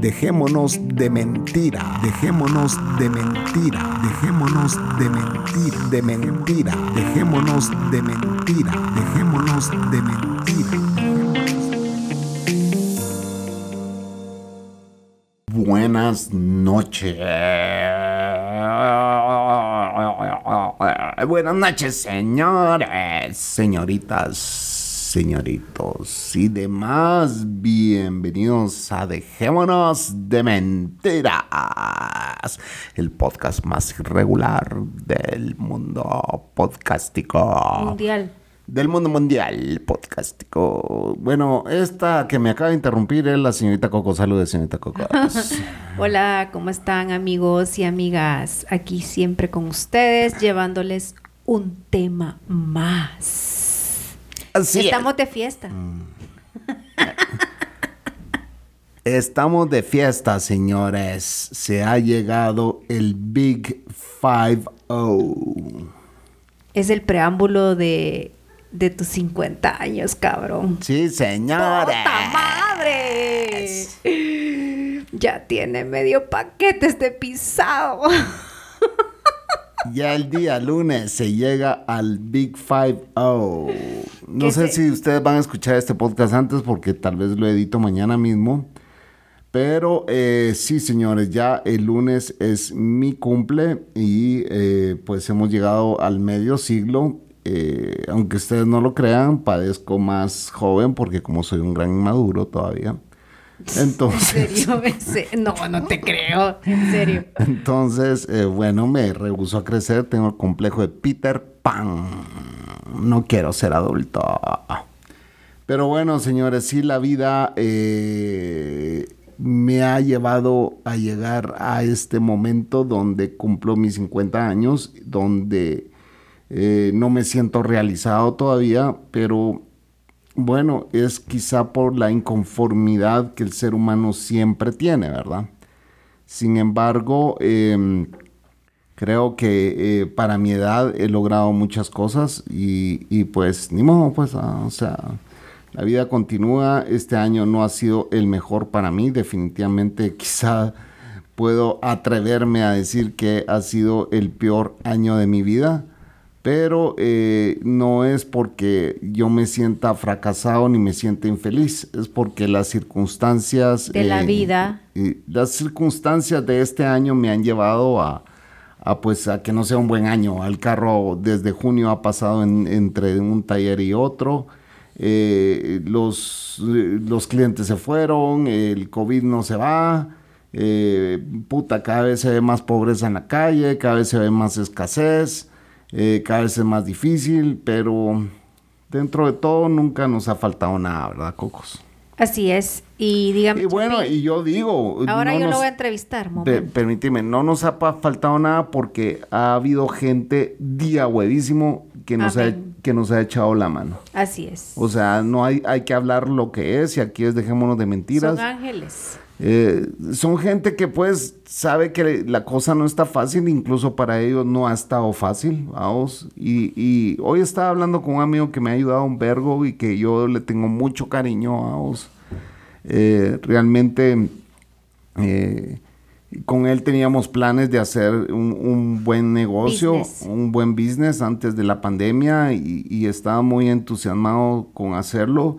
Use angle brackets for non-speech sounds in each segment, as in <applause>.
Dejémonos de mentira, dejémonos de mentira, dejémonos de mentira, de mentira, dejémonos de mentira, dejémonos de mentira. Buenas noches. Buenas noches, señores, señoritas señoritos y demás, bienvenidos a Dejémonos de Mentiras, el podcast más regular del mundo podcastico. Mundial. Del mundo mundial podcastico. Bueno, esta que me acaba de interrumpir es la señorita Coco. Saludos, señorita Coco. <laughs> Hola, ¿cómo están amigos y amigas? Aquí siempre con ustedes, llevándoles un tema más. Estamos de fiesta. Mm. Estamos de fiesta, señores. Se ha llegado el Big Five O. Es el preámbulo de, de tus 50 años, cabrón. Sí, señores. ¡Puta madre! Ya tiene medio paquete este pisado. <laughs> ya el día lunes se llega al Big Five O. No sé si ustedes van a escuchar este podcast antes porque tal vez lo edito mañana mismo. Pero eh, sí, señores, ya el lunes es mi cumple y eh, pues hemos llegado al medio siglo. Eh, aunque ustedes no lo crean, padezco más joven porque como soy un gran inmaduro todavía. Entonces. <laughs> ¿En serio? <laughs> No, no te creo. En serio. Entonces, eh, bueno, me rehuso a crecer. Tengo el complejo de Peter Pan. No quiero ser adulto. Pero bueno, señores, sí, la vida eh, me ha llevado a llegar a este momento donde cumplo mis 50 años, donde eh, no me siento realizado todavía, pero bueno, es quizá por la inconformidad que el ser humano siempre tiene, ¿verdad? Sin embargo, em, creo que eh, para mi edad he logrado muchas cosas y, pues ni modo, pues, ah, o sea, la vida continúa. Este año no ha sido el mejor para mí, definitivamente <laughs> quizá puedo atreverme a decir que ha sido el peor año de mi vida pero eh, no es porque yo me sienta fracasado ni me sienta infeliz, es porque las circunstancias de la eh, vida, las circunstancias de este año me han llevado a, pues a que no sea un buen año. El carro desde junio ha pasado entre un taller y otro. Eh, los, los clientes se fueron, el COVID no se va, puta, cada vez se ve más pobreza en la calle, cada vez se ve más escasez. Eh, cada vez es más difícil, pero dentro de todo nunca nos ha faltado nada, ¿verdad, Cocos? Así es. Y dígame. Y bueno, y yo digo. Ahora yo lo voy a entrevistar, Permíteme, no nos ha faltado nada porque ha habido gente día huevísimo que nos, ha, que nos ha echado la mano. Así es. O sea, no hay, hay que hablar lo que es y aquí es dejémonos de mentiras. Son ángeles. Eh, son gente que pues sabe que la cosa no está fácil, incluso para ellos no ha estado fácil, vamos. Y, hoy estaba hablando con un amigo que me ha ayudado un vergo y que yo le tengo mucho cariño, vamos. Eh, realmente eh, con él teníamos planes de hacer un, buen negocio, un buen business antes de la pandemia y, y estaba muy entusiasmado con hacerlo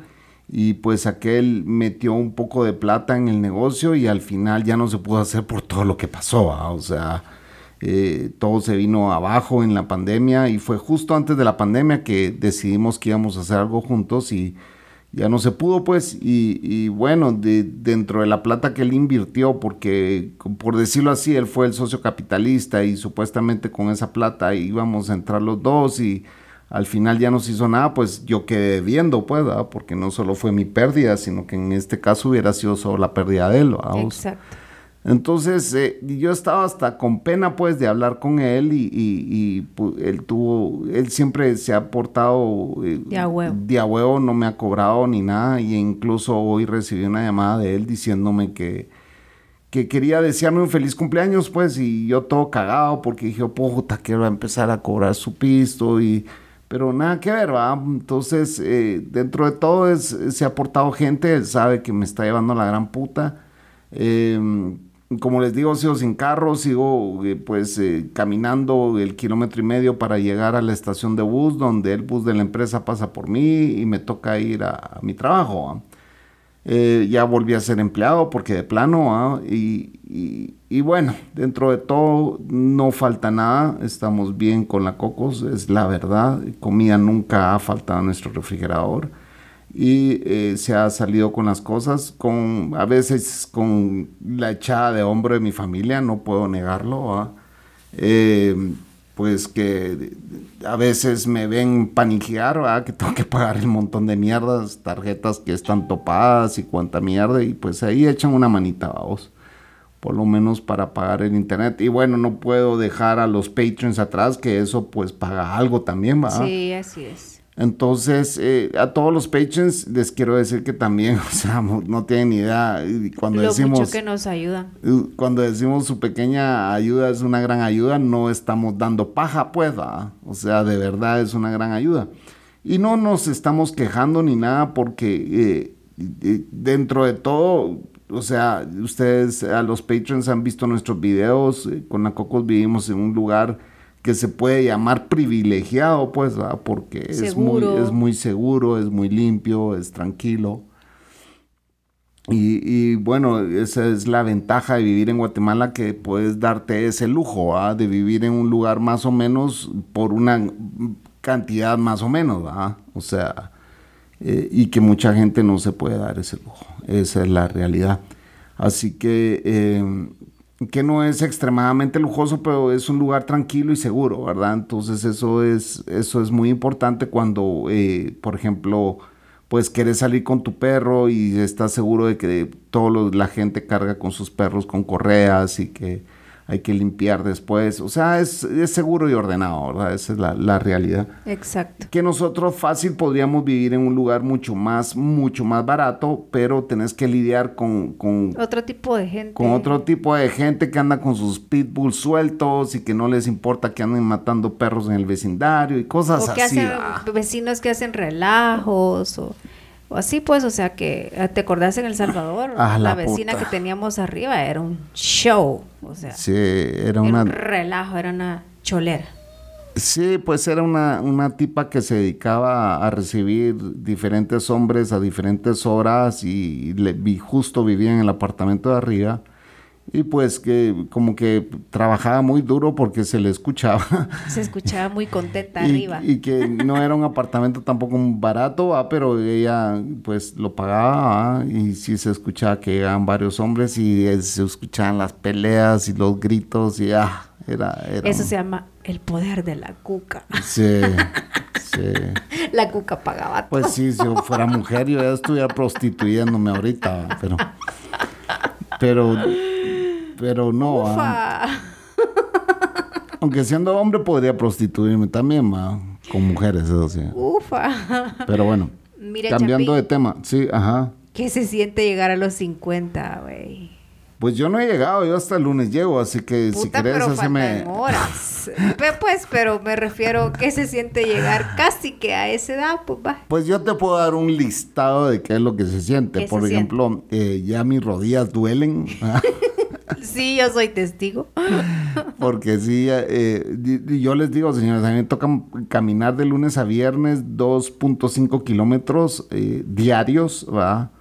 y pues aquel metió un poco de plata en el negocio y al final ya no se pudo hacer por todo lo que pasó, o sea, eh, todo se vino abajo en la pandemia y fue justo antes de la pandemia que decidimos que íbamos a hacer algo juntos y ya no se pudo pues y, bueno, de, dentro de la plata que él invirtió, porque por decirlo así, él fue el socio capitalista y supuestamente con esa plata íbamos a entrar los dos y al final ya no se hizo nada, pues yo quedé viendo, pues, porque no solo fue mi pérdida, sino que en este caso hubiera sido solo la pérdida de él. Exacto. Entonces, eh, yo estaba hasta con pena, pues, de hablar con él y, él tuvo, él siempre se ha portado eh, de, a huevo. de a huevo, no me ha cobrado ni nada y incluso hoy recibí una llamada de él diciéndome que, que quería desearme un feliz cumpleaños, pues, y yo todo cagado porque dije, puta, quiero empezar a cobrar su pisto y... Pero nada que ver, ¿va? Entonces, eh, dentro de todo es, se ha portado gente, él sabe que me está llevando la gran puta. Eh, como les digo, sigo sin carro, sigo eh, pues eh, caminando el kilómetro y medio para llegar a la estación de bus, donde el bus de la empresa pasa por mí y me toca ir a, mi trabajo. Eh, ya volví a ser empleado porque de plano, y, y, bueno, dentro de todo no falta nada, estamos bien con la Cocos, es la verdad, comida nunca ha faltado en nuestro refrigerador. Y eh, se ha salido con las cosas, con a veces con la echada de hombro de mi familia, no puedo negarlo, eh, pues que a veces me ven paniquear, que tengo que pagar el montón de mierdas, tarjetas que están topadas y cuánta mierda, y pues ahí echan una manita, vamos por lo menos para pagar el internet. Y bueno, no puedo dejar a los patrons atrás, que eso pues paga algo también, ¿va? Sí, así es. Entonces, eh, a todos los patrons les quiero decir que también, <laughs> o sea, no tienen idea. Cuando Lo decimos, mucho que nos ayudan. Cuando decimos su pequeña ayuda es una gran ayuda, no estamos dando paja, pues, o sea, de verdad es una gran ayuda. Y no nos estamos quejando ni nada porque eh, dentro de todo, o sea, ustedes a los patrons han visto nuestros videos, eh, con la Cocos vivimos en un lugar que se puede llamar privilegiado, pues, porque es muy, es muy seguro, es muy limpio, es tranquilo. Y, bueno, esa es la ventaja de vivir en Guatemala, que puedes darte ese lujo, de vivir en un lugar más o menos por una cantidad más o menos, o sea, eh, y que mucha gente no se puede dar ese lujo, esa es la realidad. Así que eh, que no es extremadamente lujoso, pero es un lugar tranquilo y seguro, ¿verdad? Entonces eso es, eso es muy importante cuando, eh, por ejemplo, pues quieres salir con tu perro y estás seguro de que toda la gente carga con sus perros con correas y que hay que limpiar después. O sea, es, es seguro y ordenado, ¿verdad? Esa es la, la, realidad. Exacto. Que nosotros fácil podríamos vivir en un lugar mucho más, mucho más barato, pero tenés que lidiar con... con otro tipo de gente. Con otro tipo de gente que anda con sus pitbulls sueltos y que no les importa que anden matando perros en el vecindario y cosas o que así. Hacen, vecinos que hacen relajos o o así pues, o sea que, eh, ¿te acordás en El Salvador? Ah, la, vecina que teníamos arriba era un show, o sea. Sí, era, una... un relajo, era una cholera. Sí, pues era una, una tipa que se dedicaba a recibir diferentes hombres a diferentes horas y le, vi, justo vivía en el apartamento de arriba y pues que como que trabajaba muy duro porque se le escuchaba. <laughs> Se escuchaba muy contenta <laughs> arriba. Y que no era un apartamento tampoco barato, pero ella pues lo pagaba y sí se escuchaba que llegaban varios hombres y se escuchaban las peleas y los gritos y ah, era, era... Eso se llama el poder de la cuca. Sí, <laughs> sí. La cuca pagaba Pues sí, si yo fuera mujer yo ya estuviera prostituyéndome ahorita, pero... Pero pero no. Ah. Aunque siendo hombre podría prostituirme también, ¿va? con mujeres, eso sí. Ufa. Pero bueno, cambiando de tema, sí, ajá. ¿Qué se siente llegar a los 50, güey? Pues yo no he llegado, yo hasta el lunes llego, así que si querés hacerme... horas. <laughs> pues, pero me refiero, ¿qué se siente llegar casi que a esa edad? Pues va. Pues yo te puedo dar un listado de qué es lo que se siente. Por ejemplo, Eh, ya mis rodillas duelen. <laughs> sí, yo soy testigo. Porque sí, eh, yo les digo, señores, a mí me toca caminar de lunes a viernes 2.5 kilómetros eh, diarios, ¿va?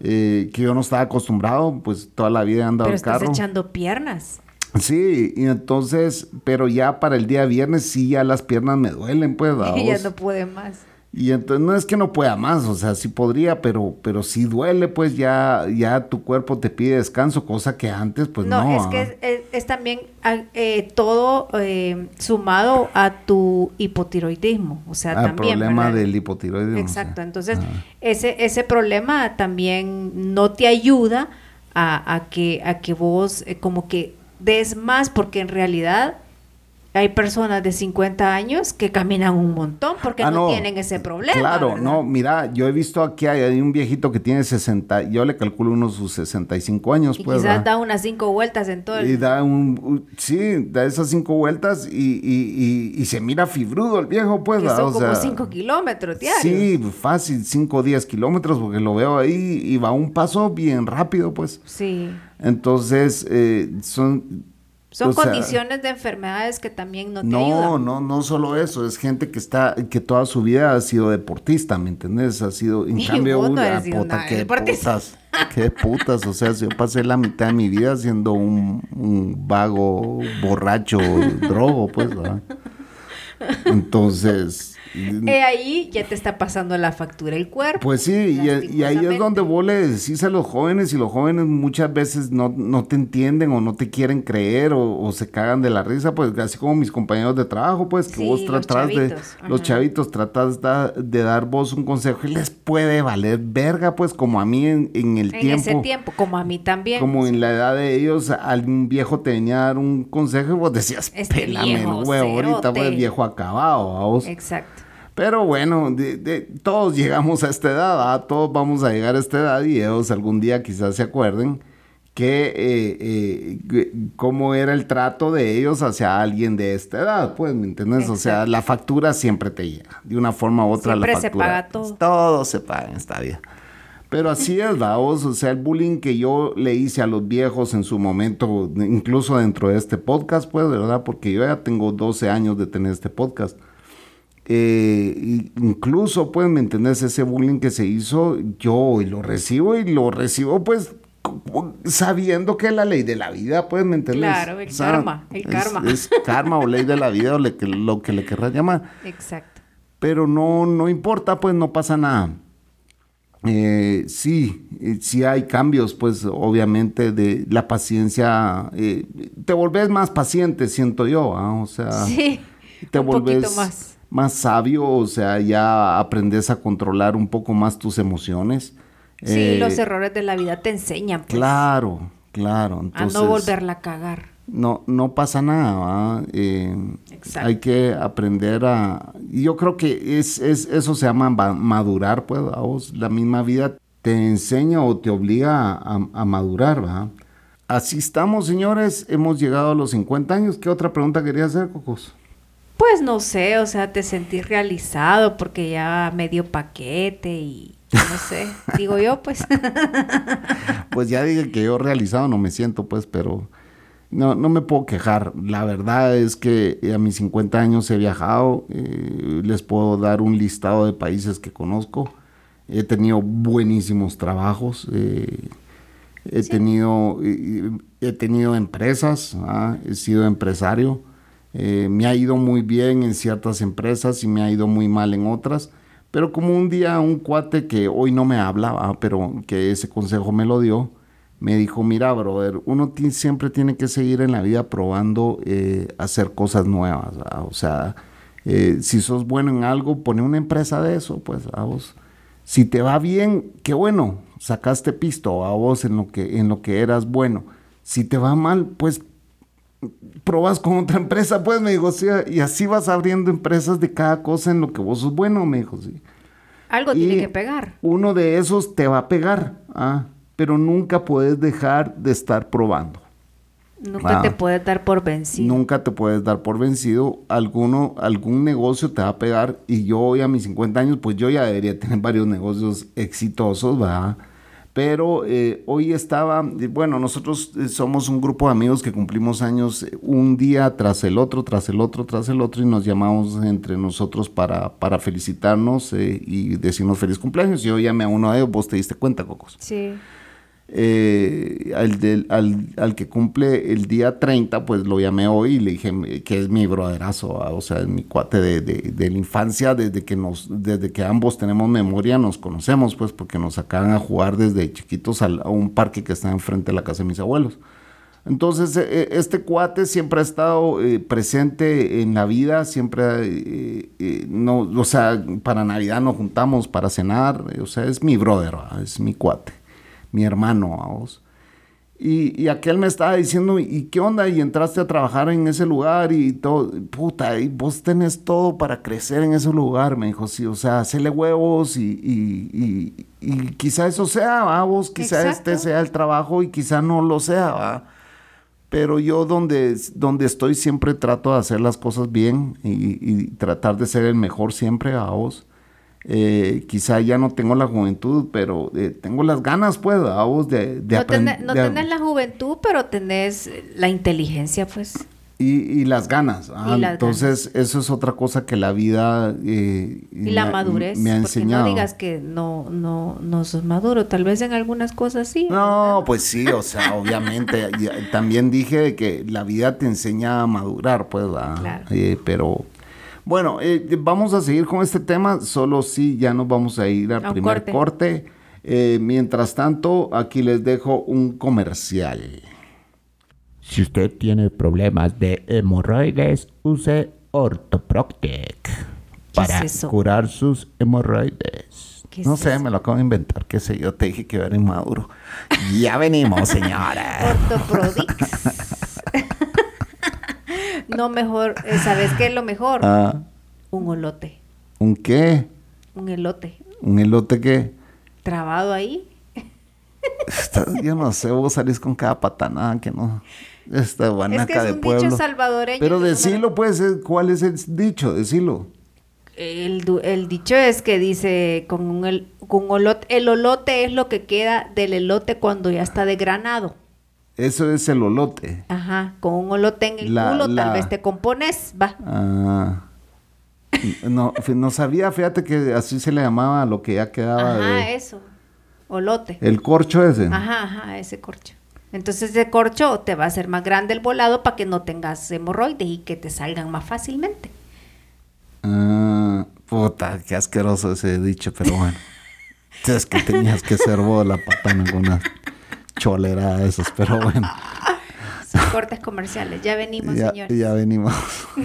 Eh, que yo no estaba acostumbrado, pues toda la vida he andado pero en carro. estás echando piernas. Sí, y entonces, pero ya para el día viernes sí ya las piernas me duelen, pues. <laughs> Ya no puede más. Y entonces no es que no pueda más, o sea, sí podría, pero, pero si duele, pues ya, ya tu cuerpo te pide descanso, cosa que antes, pues no. No, es que es, también ah, eh, todo eh, sumado a tu hipotiroidismo, o sea, ah, también. El problema del hipotiroidismo. Exacto, entonces ese, ese problema también no te ayuda a, que, a que vos eh, como que des más, porque en realidad hay personas de 50 años que caminan un montón porque ah, no, tienen ese problema. Claro, no, mira, yo he visto aquí hay, un viejito que tiene 60, yo le calculo unos sus 65 años. Y pues, quizás da unas cinco vueltas en todo el... Y da un, sí, da esas cinco vueltas y, y, y, se mira fibrudo el viejo, pues. Que son como 5 kilómetros diarios. Sí, fácil, 5 o 10 kilómetros porque lo veo ahí y va un paso bien rápido, pues. Sí. Entonces, eh, son son condiciones de enfermedades que también no te no, ayudan. No, no, no solo eso, es gente que está, que toda su vida ha sido deportista, ¿me entiendes? Ha sido, en cambio, una puta, qué putas, qué putas, o sea, yo pasé la mitad de mi vida siendo un, vago, borracho, drogo, pues, ¿verdad? Entonces, y ahí ya te está pasando la factura el cuerpo. Pues sí, y, ahí es donde vos le decís a los jóvenes y los jóvenes muchas veces no, no te entienden o no te quieren creer o, se cagan de la risa, pues así como mis compañeros de trabajo, pues que vos tratás de, los chavitos tratás de, dar vos un consejo y les puede valer verga, pues como a mí en, el tiempo. En ese tiempo, como a mí también. Como en la edad de ellos, algún viejo te venía a dar un consejo y vos decías, este pelame, ahorita pues viejo acabado, vos. Exacto. Pero bueno, de, todos llegamos a esta edad, todos vamos a llegar a esta edad y ellos algún día quizás se acuerden que eh, eh, cómo era el trato de ellos hacia alguien de esta edad, pues, ¿me entiendes? O sea, la factura siempre te llega, de una forma u otra siempre la factura. se paga todo. Todo se paga en esta vida. Pero así es, vamos, o sea, el bullying que yo le hice a los viejos en su momento, incluso dentro de este podcast, pues, ¿verdad? Porque yo ya tengo 12 años de tener este podcast. Eh, incluso, pues, ¿me entendés? Ese bullying que se hizo, yo lo recibo y lo recibo, pues, sabiendo que es la ley de la vida, pues, ¿me? Claro, el karma, el karma. Es karma o ley de la vida o lo que le querrás llamar. Exacto. Pero no, no importa, pues, no pasa nada. Eh, sí, eh, sí hay cambios, pues obviamente de la paciencia, eh, te volvés más paciente, siento yo, ¿ah? o sea, sí, te volvés más más sabio, o sea, ya aprendes a controlar un poco más tus emociones. Sí, eh, los errores de la vida te enseñan. Pues, claro, claro. Entonces, a no volverla a cagar. No, no pasa nada. Eh, hay que aprender a... Yo creo que es, es, eso se llama madurar, pues, vos, la misma vida te enseña o te obliga a, a madurar, ¿verdad? Así estamos, señores. Hemos llegado a los 50 años. ¿Qué otra pregunta quería hacer, Cocos? Pues no sé, o sea, te sentís realizado porque ya me dio paquete y no sé, <laughs> digo yo, pues. <laughs> pues ya dije que yo realizado no me siento, pues, pero no, no me puedo quejar. La verdad es que a mis 50 años he viajado, eh, les puedo dar un listado de países que conozco. He tenido buenísimos trabajos. Eh, he, tenido, eh, he tenido empresas, ¿ah? he sido empresario. Eh, me ha ido muy bien en ciertas empresas y me ha ido muy mal en otras. Pero como un día un cuate que hoy no me hablaba, pero que ese consejo me lo dio, me dijo, mira, brother, uno siempre tiene que seguir en la vida probando eh, hacer cosas nuevas. O sea, eh, si sos bueno en algo, pone una empresa de eso, pues a vos. Si te va bien, qué bueno, sacaste pisto a vos en lo que, en lo que eras bueno. Si te va mal, pues probas con otra empresa, pues me dijo, sí, y así vas abriendo empresas de cada cosa en lo que vos sos bueno, me dijo, sí. Algo tiene que pegar. Uno de esos te va a pegar, ah, pero nunca puedes dejar de estar probando. Nunca te puedes dar por vencido. Nunca te puedes dar por vencido. Alguno, algún negocio te va a pegar. Y yo hoy a mis 50 años, pues yo ya debería tener varios negocios exitosos, ¿verdad? Pero eh, hoy estaba, bueno, nosotros eh, somos un grupo de amigos que cumplimos años eh, un día tras el otro, tras el otro, tras el otro, y nos llamamos entre nosotros para, para felicitarnos y decirnos feliz cumpleaños. Yo llamé a uno de ellos, vos te diste cuenta, Cocos. Sí eh, al, al, al, que cumple el día 30, pues lo llamé hoy y le dije que es mi broderazo, o sea, es mi cuate de, de, la infancia, desde que, nos, desde que ambos tenemos memoria, nos conocemos, pues porque nos sacaban a jugar desde chiquitos a, un parque que está enfrente de la casa de mis abuelos. Entonces, e, e, este cuate siempre ha estado eh, presente en la vida, siempre, eh, no, o sea, para Navidad nos juntamos para cenar, o sea, es mi brother, es mi cuate mi hermano, a vos. Y, aquel me estaba diciendo, ¿y qué onda? Y entraste a trabajar en ese lugar y todo, puta, y vos tenés todo para crecer en ese lugar, me dijo, sí, o sea, hacele huevos y, y, y, quizá eso sea, ¿va? vos, quizá este sea el trabajo y quizá no lo sea, ¿va? Pero yo donde, donde estoy siempre trato de hacer las cosas bien y, tratar de ser el mejor siempre a vos. Eh, quizá ya no tengo la juventud, pero eh, tengo las ganas, pues, a vos de, de aprender. No tenés la juventud, pero tenés la inteligencia, pues. Y, las ganas. Ah, entonces, eso es otra cosa que la vida eh, y la madurez me ha enseñado. no digas que no, no, no sos maduro, tal vez en algunas cosas sí. No, pues sí, o sea, <laughs> obviamente. también dije que la vida te enseña a madurar, pues, claro. pero bueno, eh, vamos a seguir con este tema, solo si ya nos vamos a ir al primer corte. Eh, mientras tanto, aquí les dejo un comercial. Si usted tiene problemas de hemorroides, use Orthoproctic para curar sus hemorroides. No sé, me lo acabo de inventar, qué sé yo, te dije que era inmaduro. ya venimos, <laughs> señora. Orthoprodic. <laughs> No, mejor, eh, ¿sabes qué es lo mejor? Ah. Un olote. ¿Un qué? Un elote. ¿Un elote qué? Trabado ahí. yo no sé, vos salís con cada patanada que no. Esta guanaca es que es un Dicho salvadoreño. Pero decilo, pues, ¿cuál es el dicho? Decilo. El, el dicho es que dice, con un, el, con olote, el olote es lo que queda del elote cuando ya está desgranado. Eso es el olote. Ajá, con un olote en el culo tal vez te compones, va. Ah. No, no sabía, fíjate que así se le llamaba lo que ya quedaba. Ajá, eso. Olote. El corcho ese. Ajá, ajá, ese corcho. Entonces ese corcho te va a hacer más grande el volado para que no tengas hemorroides y que te salgan más fácilmente. Ah, puta, qué asqueroso ese dicho, pero bueno. <laughs> es que tenías que ser vos la patana con una cholera de esos, pero bueno. <laughs> Son cortes comerciales. Ya venimos, ya, señores. Ya venimos. <laughs>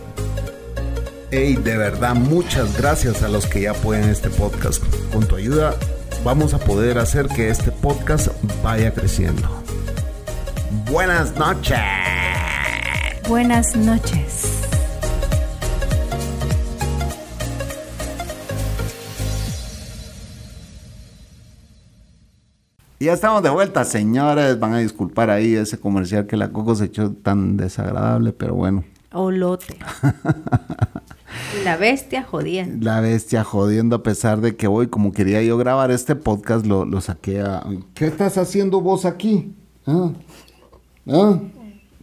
Hey, de verdad, muchas gracias a los que ya pueden este podcast. Con tu ayuda vamos a poder hacer que este podcast vaya creciendo. Buenas noches. Buenas noches. Y ya estamos de vuelta, señores. Van a disculpar ahí ese comercial que la Coco se echó tan desagradable, pero bueno. Olote. <laughs> La bestia jodiendo. La bestia jodiendo a pesar de que hoy, como quería yo grabar este podcast, lo, lo saqué a... ¿Qué estás haciendo vos aquí? ¿Ah? ¿Ah?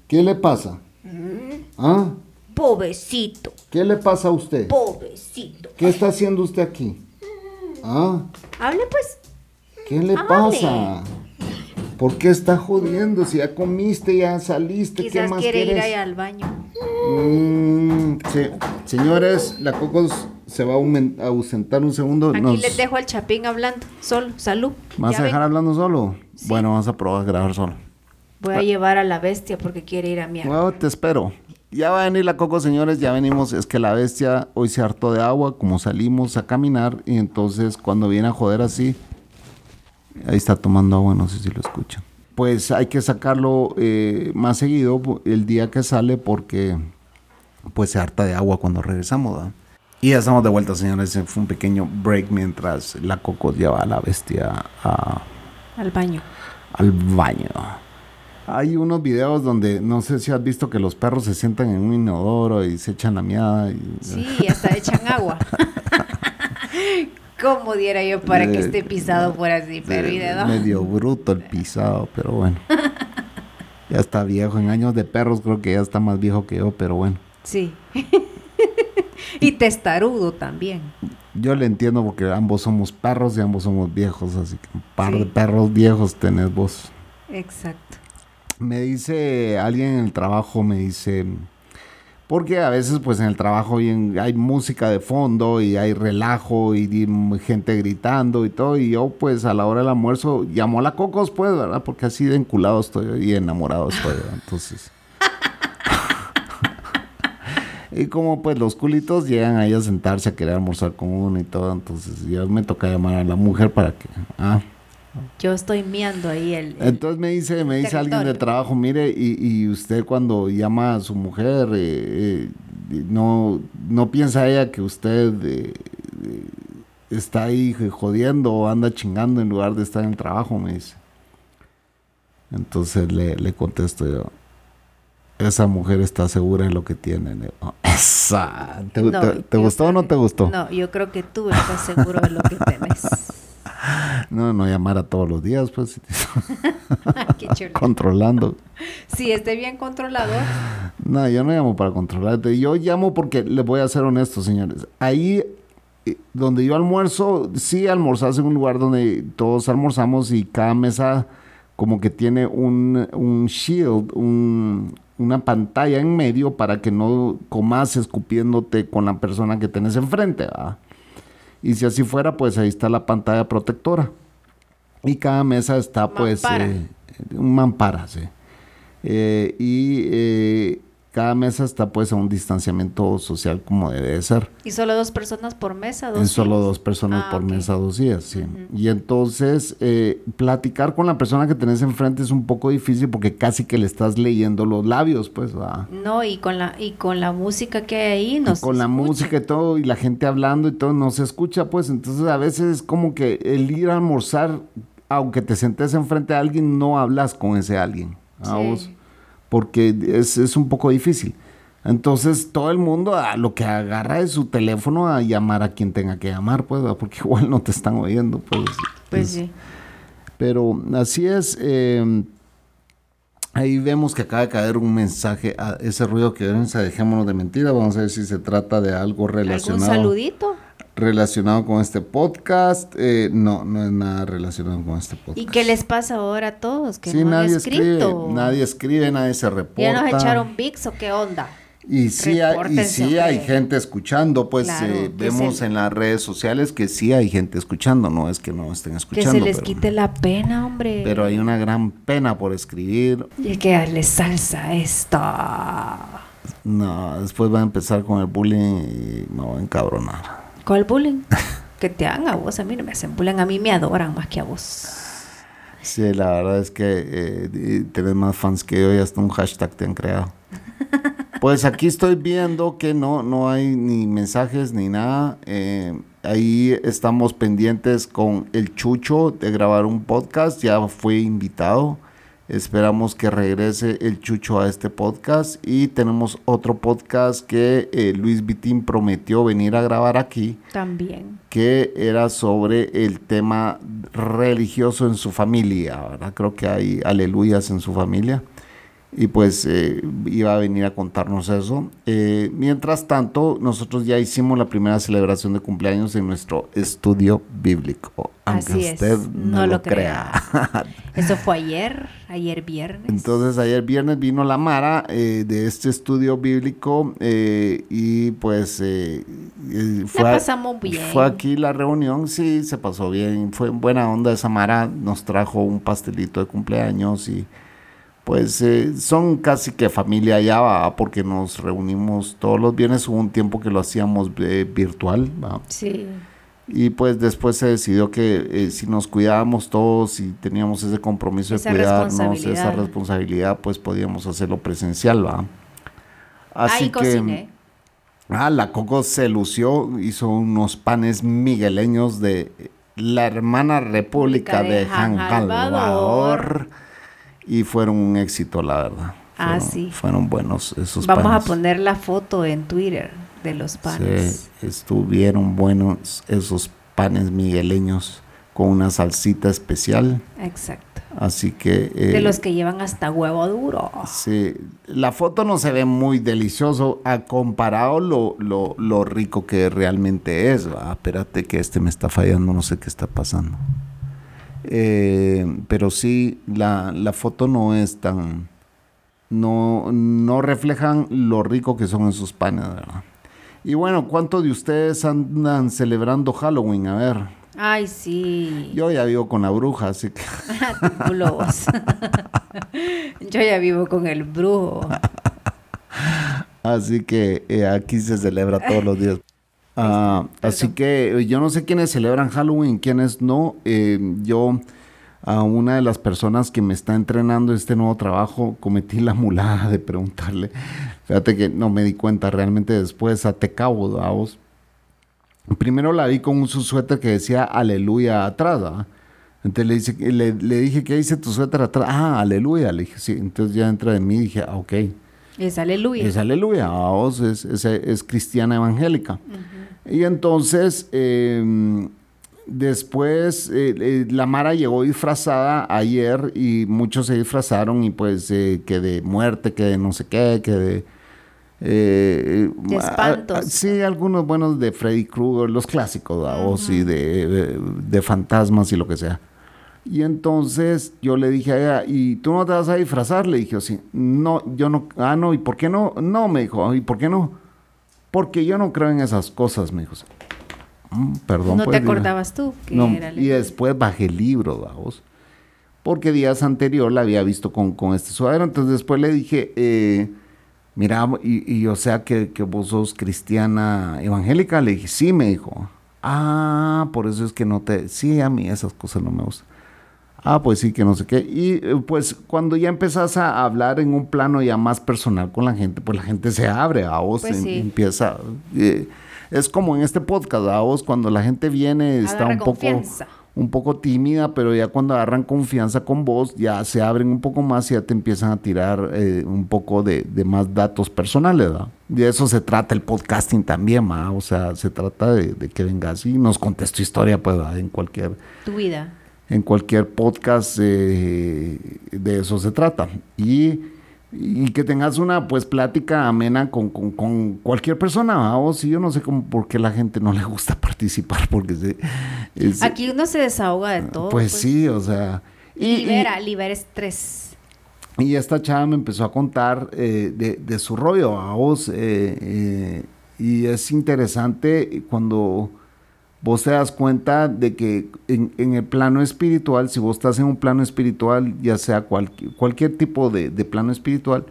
¿Qué le pasa? Mm. ¿Ah? Pobrecito. ¿Qué le pasa a usted? Pobrecito. ¿Qué está haciendo usted aquí? ¿Ah? Hable pues. ¿Qué le pasa? ¿Por qué está jodiendo? Si ya comiste, ya saliste, ¿qué más quiere ir ahí al baño. Mm, sí. Señores, la Cocos se va a ausentar un segundo. Aquí les dejo al Chapín hablando, solo, salud. ¿Vas a dejar hablando solo? Bueno, vamos a probar a grabar solo. Voy a llevar a la bestia porque quiere ir a mi Bueno, te espero. Ya va a venir la Coco, señores, ya venimos. Es que la bestia hoy se hartó de agua, como salimos a caminar, y entonces cuando viene a joder así, Ahí está tomando agua, no sé si lo escuchan. Pues hay que sacarlo eh, más seguido el día que sale porque pues se harta de agua cuando regresamos. Y ya estamos de vuelta, señores. Fue un pequeño break mientras la Coco lleva a la bestia al baño. Al baño. Hay unos videos donde no sé si has visto que los perros se sientan en un inodoro y se echan la miada. Y... Sí, hasta echan agua. <laughs> <laughs> ¿Cómo diera yo para que esté pisado por así? Pero ¿y de Medio bruto el pisado, pero bueno. <laughs> ya está viejo. En años de perros creo que ya está más viejo que yo, pero bueno. Sí. <laughs> y testarudo también. Yo le entiendo porque ambos somos perros y ambos somos viejos, así que un par de perros viejos tenés vos. Exacto. Me dice alguien en el trabajo, me dice, porque a veces pues en el trabajo hay, música de fondo y hay relajo y, gente gritando y todo, y yo pues a la hora del almuerzo llamo a la Cocos pues, ¿verdad? Porque así de enculado estoy y enamorado estoy, entonces... <laughs> Y como pues los culitos llegan ahí a sentarse a querer almorzar con uno y todo, entonces yo me toca llamar a la mujer para que... Ah, yo estoy miando ahí el, Entonces me dice, me dice alguien de trabajo, mire, y, usted cuando llama a su mujer, eh, eh, no, no piensa ella que usted eh, está ahí jodiendo o anda chingando en lugar de estar en el trabajo, me dice. Entonces le, le contesto yo, esa mujer está segura de lo que tiene. Esa. ¿Te, gustó o no te gustó? No, yo creo que tú estás seguro de lo que tienes. No, no llamar a todos los días, pues. <laughs> <laughs> Controlando. Sí, esté bien controlado. No, yo no llamo para controlarte. Yo llamo porque les voy a ser honesto, señores. Ahí eh, donde yo almuerzo, sí almorzas en un lugar donde todos almorzamos y cada mesa como que tiene un, un shield, una pantalla en medio para que no comas escupiéndote con la persona que tenés enfrente. ¿verdad? Y si así fuera, pues ahí está la pantalla protectora. Y cada mesa está pues eh, un mampara, sí. Eh, y eh, cada mesa está pues a un distanciamiento social como debe ser. ¿Y solo dos personas por mesa? Dos solo dos personas ah, por mesa, dos días, sí. Y entonces, eh, platicar con la persona que tenés enfrente es un poco difícil porque casi que le estás leyendo los labios, pues, va. No, y con la, y con la música que hay ahí, no Con la música y todo, y la gente hablando y todo, no se escucha, pues, entonces a veces es como que el ir a almorzar, aunque te sentes enfrente a alguien, no hablas con ese alguien. Sí porque es, un poco difícil. Entonces todo el mundo a lo que agarra es su teléfono a llamar a quien tenga que llamar, pues, porque <laughs> igual no te están oyendo, pues. Pues sí. Pero así es. Em, ahí vemos que acaba de caer un mensaje a ese ruido que dejémonos de mentira. Vamos a ver si se trata de algo relacionado. ¿Algún saludito? Relacionado con este podcast. Eh, no, no es nada relacionado con este podcast. ¿Y qué les pasa ahora a todos? Que no nadie escribe, nadie escribe, nadie se reporta. ¿Ya nos echaron VIX o qué onda? Y sí, hay, y sí hay gente escuchando, pues eh, vemos en las redes sociales que sí hay gente escuchando, no es que no estén escuchando. Que se les quite la pena, hombre. Pero hay una gran pena por escribir. Y hay que darle salsa a esto. No, después va a empezar con el bullying y me voy a encabronar. ¿Cuál bullying? que te hagan a vos, a mí no me hacen bullying, a mí me adoran más que a vos. Sí, la verdad es que eh, tenés más fans que yo y hasta un hashtag te han creado. <laughs> Pues aquí estoy viendo que no, no hay ni mensajes ni nada. Eh, ahí estamos pendientes con el Chucho de grabar un podcast. Ya fue invitado. Esperamos que regrese el Chucho a este podcast y tenemos otro podcast que eh, Luis Vitín prometió venir a grabar aquí. También. Que era sobre el tema religioso en su familia, ¿verdad? Creo que hay aleluyas en su familia y pues eh, iba a venir a contarnos eso. Eh, mientras tanto, nosotros ya hicimos la primera celebración de cumpleaños en nuestro estudio bíblico, aunque usted no, lo crea. <laughs> eso fue ayer, ayer viernes. Entonces, ayer viernes vino la Mara eh, de este estudio bíblico y pues fue, pasamos bien. fue aquí la reunión, sí, se pasó bien, fue buena onda esa Mara, nos trajo un pastelito de cumpleaños y pues eh, son casi que familia ya, porque nos reunimos todos los viernes, hubo un tiempo que lo hacíamos eh, virtual, Sí. Y pues después se decidió que eh, si nos cuidábamos todos y teníamos ese compromiso de cuidarnos, esa responsabilidad, pues podíamos hacerlo presencial, ¿va? Así que... Ah, la Coco se lució, hizo unos panes migueleños de la hermana República de, San Salvador y fueron un éxito, la verdad. ah, sí. Fueron buenos esos Vamos a poner la foto en Twitter de los panes. Sí, estuvieron buenos esos panes migueleños con una salsita especial. Exacto. Así que... Eh, de los que llevan hasta huevo duro. Sí, la foto no se ve muy delicioso a comparado lo, lo, rico que realmente es. Espérate que este me está fallando, no sé qué está pasando. Eh, pero sí, la, la, foto no es tan... No, no reflejan lo rico que son esos panes, ¿verdad? Y bueno, ¿cuántos de ustedes andan celebrando Halloween? A ver. Ay, sí. Yo ya vivo con la bruja, así que. <laughs> <laughs> Yo ya vivo con el brujo. <laughs> así que eh, aquí se celebra todos los días. Ah, así que eh, yo no sé quiénes celebran Halloween, quiénes no. Eh, yo a una de las personas que me está entrenando este nuevo trabajo cometí la mulada de preguntarle. Fíjate que no me di cuenta realmente después a Tecabo, vos primero la vi con un suéter que decía aleluya atrás, Entonces le, dice, le, le, dije, ¿qué dice tu suéter atrás? Ah, aleluya. Le dije, sí. Entonces ya entra de mí y dije, ah, ok. Es aleluya. Es aleluya. Vos es, es, cristiana evangélica. Y entonces, em, después, eh, eh, la Mara llegó disfrazada ayer y muchos se disfrazaron y pues eh, que de muerte, que de no sé qué, que de eh, de espantos. sí, algunos buenos de Freddy Krueger, los clásicos, o sí, de, de, fantasmas y lo que sea. Y entonces yo le dije a ella, ¿y tú no te vas a disfrazar? Le dije, sí, no, yo no, ah, no, ¿y por qué no? No, me dijo, ¿y por qué no? Porque yo no creo en esas cosas, me dijo. Mm, perdón. ¿No te pues, acordabas tú? Que era y después bajé el libro, vamos. Porque días anterior la había visto con, con este suadero. Entonces después le dije, eh, mira, y, o sea que, vos sos cristiana evangélica. Le dije, sí, me dijo. Ah, por eso es que no te... Sí, a mí esas cosas no me gustan. Ah, pues sí, que no sé qué. Y eh, pues cuando ya empezás a hablar en un plano ya más personal con la gente, pues la gente se abre a vos, pues empieza... Eh, es como en este podcast, a vos cuando la gente viene está un poco un poco tímida, pero ya cuando agarran confianza con vos, ya se abren un poco más y ya te empiezan a tirar eh, un poco de, más datos personales, ¿verdad? De eso se trata el podcasting también, ¿verdad? O sea, se trata de, que vengas y nos contes tu historia, pues, en cualquier... Tu vida. En cualquier podcast eh, de eso se trata. Y y que tengas una pues plática amena con, cualquier persona o si yo no sé cómo por qué la gente no le gusta <laughs> participar porque aquí uno se desahoga de todo pues, pues. sí o sea y, libera libera estrés y esta chava me empezó a contar eh, de, su rollo a vos eh, eh, y es interesante cuando vos te das cuenta de que en, el plano espiritual, si vos estás en un plano espiritual, ya sea cualquier tipo de, plano espiritual,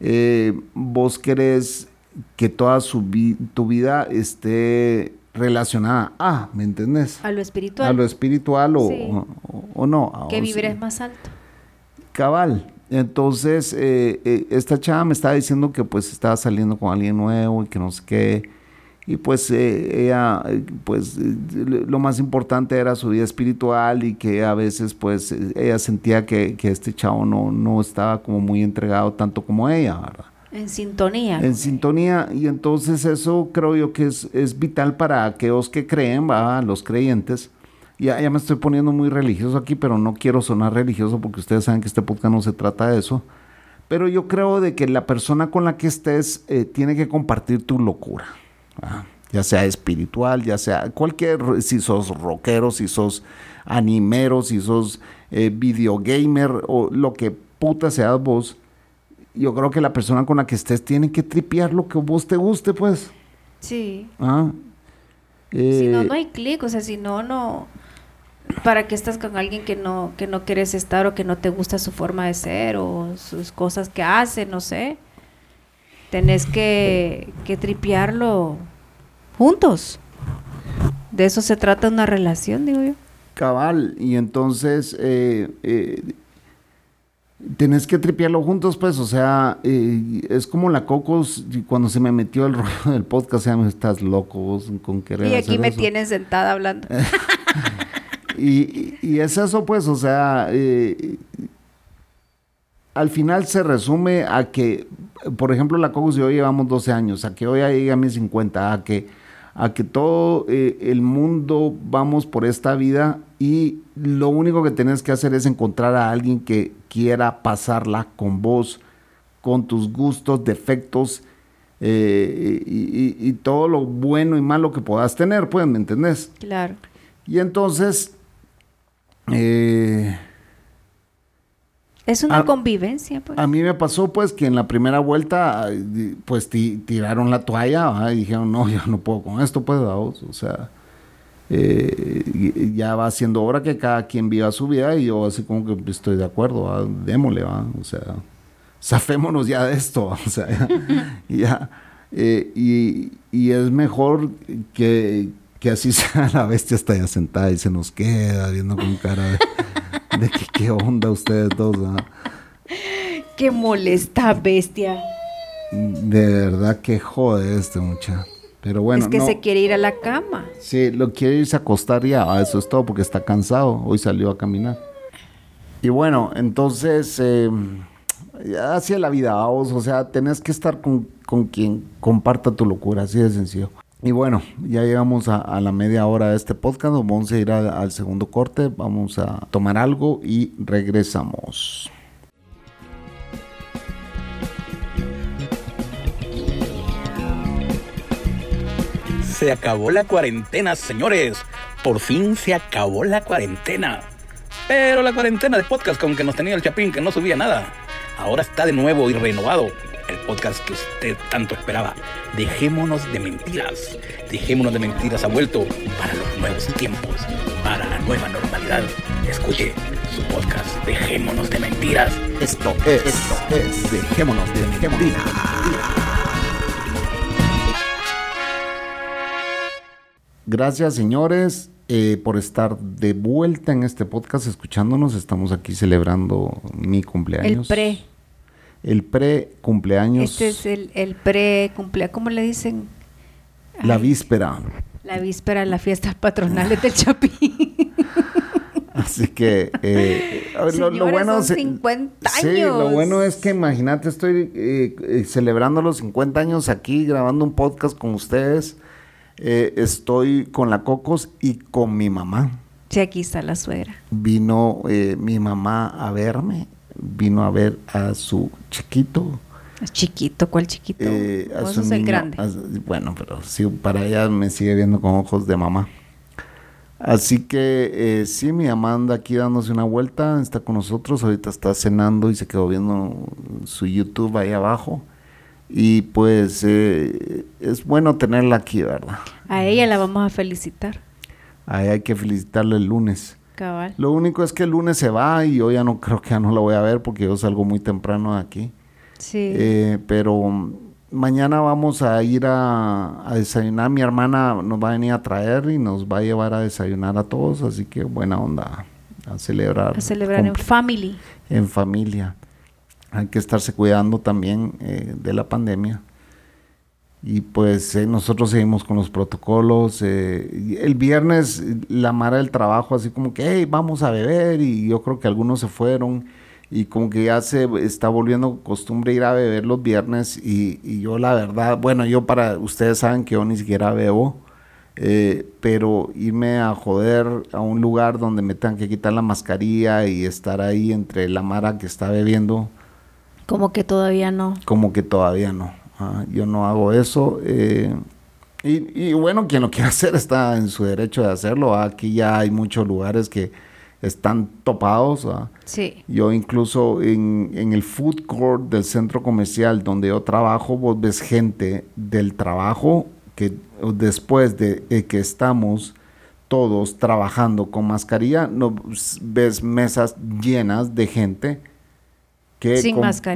eh, vos querés que toda su tu vida esté relacionada a, ¿me entendés? A lo espiritual. A lo espiritual o, no. Que vibres más alto. Cabal. Entonces, eh, eh, esta chava me estaba diciendo que pues estaba saliendo con alguien nuevo y que no sé qué y pues eh, ella, pues eh, lo más importante era su vida espiritual y que a veces pues ella sentía que, este chavo no, no estaba como muy entregado tanto como ella, ¿verdad? En sintonía. En sintonía, y entonces eso creo yo que es, es vital para aquellos que creen, ¿va? los creyentes. Ya, ya me estoy poniendo muy religioso aquí, pero no quiero sonar religioso porque ustedes saben que este podcast no se trata de eso. Pero yo creo de que la persona con la que estés eh, tiene que compartir tu locura. Ya sea espiritual, ya sea cualquier, si sos rockero, si sos animero, si sos eh, videogamer o lo que puta seas vos, yo creo que la persona con la que estés tiene que tripear lo que vos te guste, pues. Sí. Ah, si no, no hay clic, o sea, si no, no... ¿Para qué estás con alguien que no, que no quieres estar o que no te gusta su forma de ser o sus cosas que hace, no sé? Tenés que, que tripearlo juntos. De eso se trata una relación, digo yo. Cabal, y entonces eh, eh, tenés que tripearlo juntos, pues, o sea, eh, es como la Cocos cuando se me metió el <laughs> rollo del podcast, ya me estás loco con querer. Y aquí me tienes sentada hablando. <laughs> y, y, es eso, pues, o sea, al final se resume a que, por ejemplo, la Cocos y yo llevamos 12 años, a que hoy llegue a mis 50, a que, a que todo eh, el mundo vamos por esta vida y lo único que tienes que hacer es encontrar a alguien que quiera pasarla con vos, con tus gustos, defectos eh, y, todo lo bueno y malo que puedas tener, pues, ¿me entendés? Claro. Y entonces... Eh, es una convivencia, pues. A mí me pasó, pues, que en la primera vuelta, pues, tiraron la toalla y dijeron, no, yo no puedo con esto, pues, vamos. O sea, eh, ya va siendo hora que cada quien viva su vida y yo así como que estoy de acuerdo, démosle, ¿va? O sea, zafémonos ya de esto, <laughs> o sea, ya. Eh, y, y, es mejor que, que así <laughs> sea la bestia hasta ya sentada y se nos queda viendo con cara de de que qué onda ustedes dos. ¿ah? Qué molesta bestia. De verdad que jode este muchacho. Pero bueno. Es que se quiere ir a la cama. Sí, lo quiere irse a acostar ya. Ah, eso es todo porque está cansado. Hoy salió a caminar. Y bueno, entonces, eh, así es la vida, vos. O sea, tenés que estar con, con quien comparta tu locura, así de sencillo. Y bueno, ya llegamos a, la media hora de este podcast. Vamos a ir al segundo corte. Vamos a tomar algo y regresamos. Se acabó la cuarentena, señores. Por fin se acabó la cuarentena. Pero la cuarentena de podcast con que nos tenía el Chapín que no subía nada. Ahora está de nuevo y renovado el podcast que usted tanto esperaba. Dejémonos de mentiras. Dejémonos de mentiras ha vuelto para los nuevos tiempos, para la nueva normalidad. Escuche su podcast Dejémonos de mentiras. Esto es, esto es Dejémonos de mentiras. Gracias señores eh, por estar de vuelta en este podcast escuchándonos. Estamos aquí celebrando mi cumpleaños. El pre el pre-cumpleaños. Este es el, el pre-cumpleaños, ¿cómo le dicen? La víspera. La víspera de las fiestas patronales del Chapín. Así que eh, lo, bueno son 50 años. Sí, lo bueno es que imagínate, estoy eh, eh, celebrando los 50 años aquí, grabando un podcast con ustedes. estoy con la Cocos y con mi mamá. Sí, aquí está la suegra. Vino mi mamá a verme vino a ver a su chiquito. Chiquito, ¿cuál chiquito? Eh, a su niño, grande. bueno, pero sí, para ella me sigue viendo con ojos de mamá. Así que eh, sí, mi mamá anda aquí dándose una vuelta, está con nosotros, ahorita está cenando y se quedó viendo su YouTube ahí abajo. Y pues eh, es bueno tenerla aquí, ¿verdad? A ella la vamos a felicitar. A ella hay que felicitarle el lunes. Lo único es que el lunes se va y yo ya no creo que ya no la voy a ver porque yo salgo muy temprano de aquí. Sí. Eh, pero mañana vamos a ir a, desayunar. Mi hermana nos va a venir a traer y nos va a llevar a desayunar a todos. Así que buena onda a celebrar. A celebrar en family. En familia. Hay que estarse cuidando también eh, de la pandemia. Y pues eh, nosotros seguimos con los protocolos. Eh, el viernes la Mara del trabajo así como que, hey, vamos a beber y yo creo que algunos se fueron y como que ya se está volviendo costumbre ir a beber los viernes y, yo la verdad, bueno, yo para, ustedes saben que yo ni siquiera bebo, eh, pero irme a joder a un lugar donde me tengan que quitar la mascarilla y estar ahí entre la Mara que está bebiendo. Como que todavía no. Como que todavía no. Ah, yo no hago eso. Eh, y, bueno, quien lo quiera <laughs> hacer está en su derecho de hacerlo. Aquí ya hay muchos lugares que están topados. Sí. Yo incluso en, en, el food court del centro comercial donde yo trabajo, vos ves gente del trabajo que después de que estamos todos trabajando con mascarilla, no, ves mesas llenas de gente que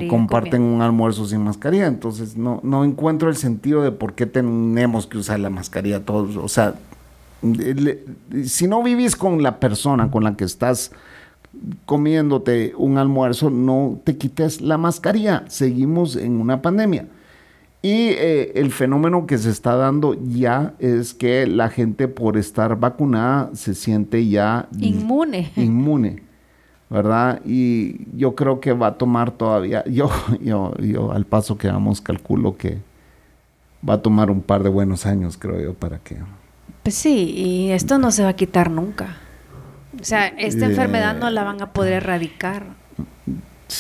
comparten un almuerzo sin mascarilla. Entonces no, no encuentro el sentido de por qué tenemos que usar la mascarilla todos. O sea, si no vivís con la persona con la que estás comiéndote un almuerzo, no te quites la mascarilla. Seguimos en una pandemia. Y eh, el fenómeno que se está dando ya es que la gente por estar vacunada se siente ya inmune. <laughs> Inmune. ¿Verdad? Y yo creo que va a tomar todavía, <laughs> yo, yo, yo al paso que vamos calculo que va a tomar un par de buenos años, creo yo, para que... Pues sí, y esto no se va a quitar nunca. O sea, esta enfermedad no la van a poder erradicar.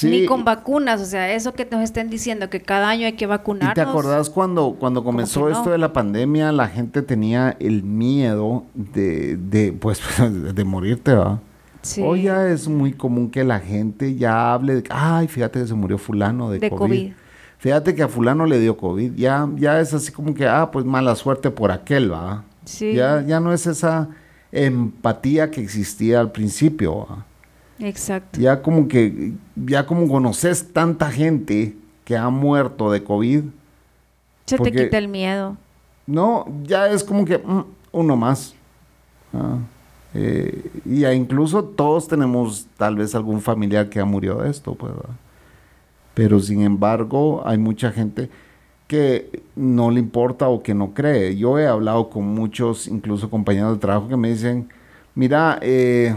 Ni con vacunas, o sea, eso que nos estén diciendo que cada año hay que vacunarnos. ¿Y te acordás cuando, cuando comenzó esto de la pandemia, la gente tenía el miedo de, de pues, <laughs> de morirte, ¿va? Hoy ya es muy común que la gente ya hable de, ay, fíjate que se murió fulano de, COVID. Fíjate que a fulano le dio COVID. Ya, ya es así como que, ah, pues mala suerte por aquel, ¿va? Sí. Ya, ya no es esa empatía que existía al principio, ¿va? Exacto. Ya como que, ya como conoces tanta gente que ha muerto de COVID. Se te quita el miedo. No, ya es como que mm, uno más. Ah, eh, y incluso todos tenemos tal vez algún familiar que ha murido de esto, pues. Pero sin embargo, hay mucha gente que no le importa o que no cree. Yo he hablado con muchos, incluso compañeros de trabajo, que me dicen, mira, eh,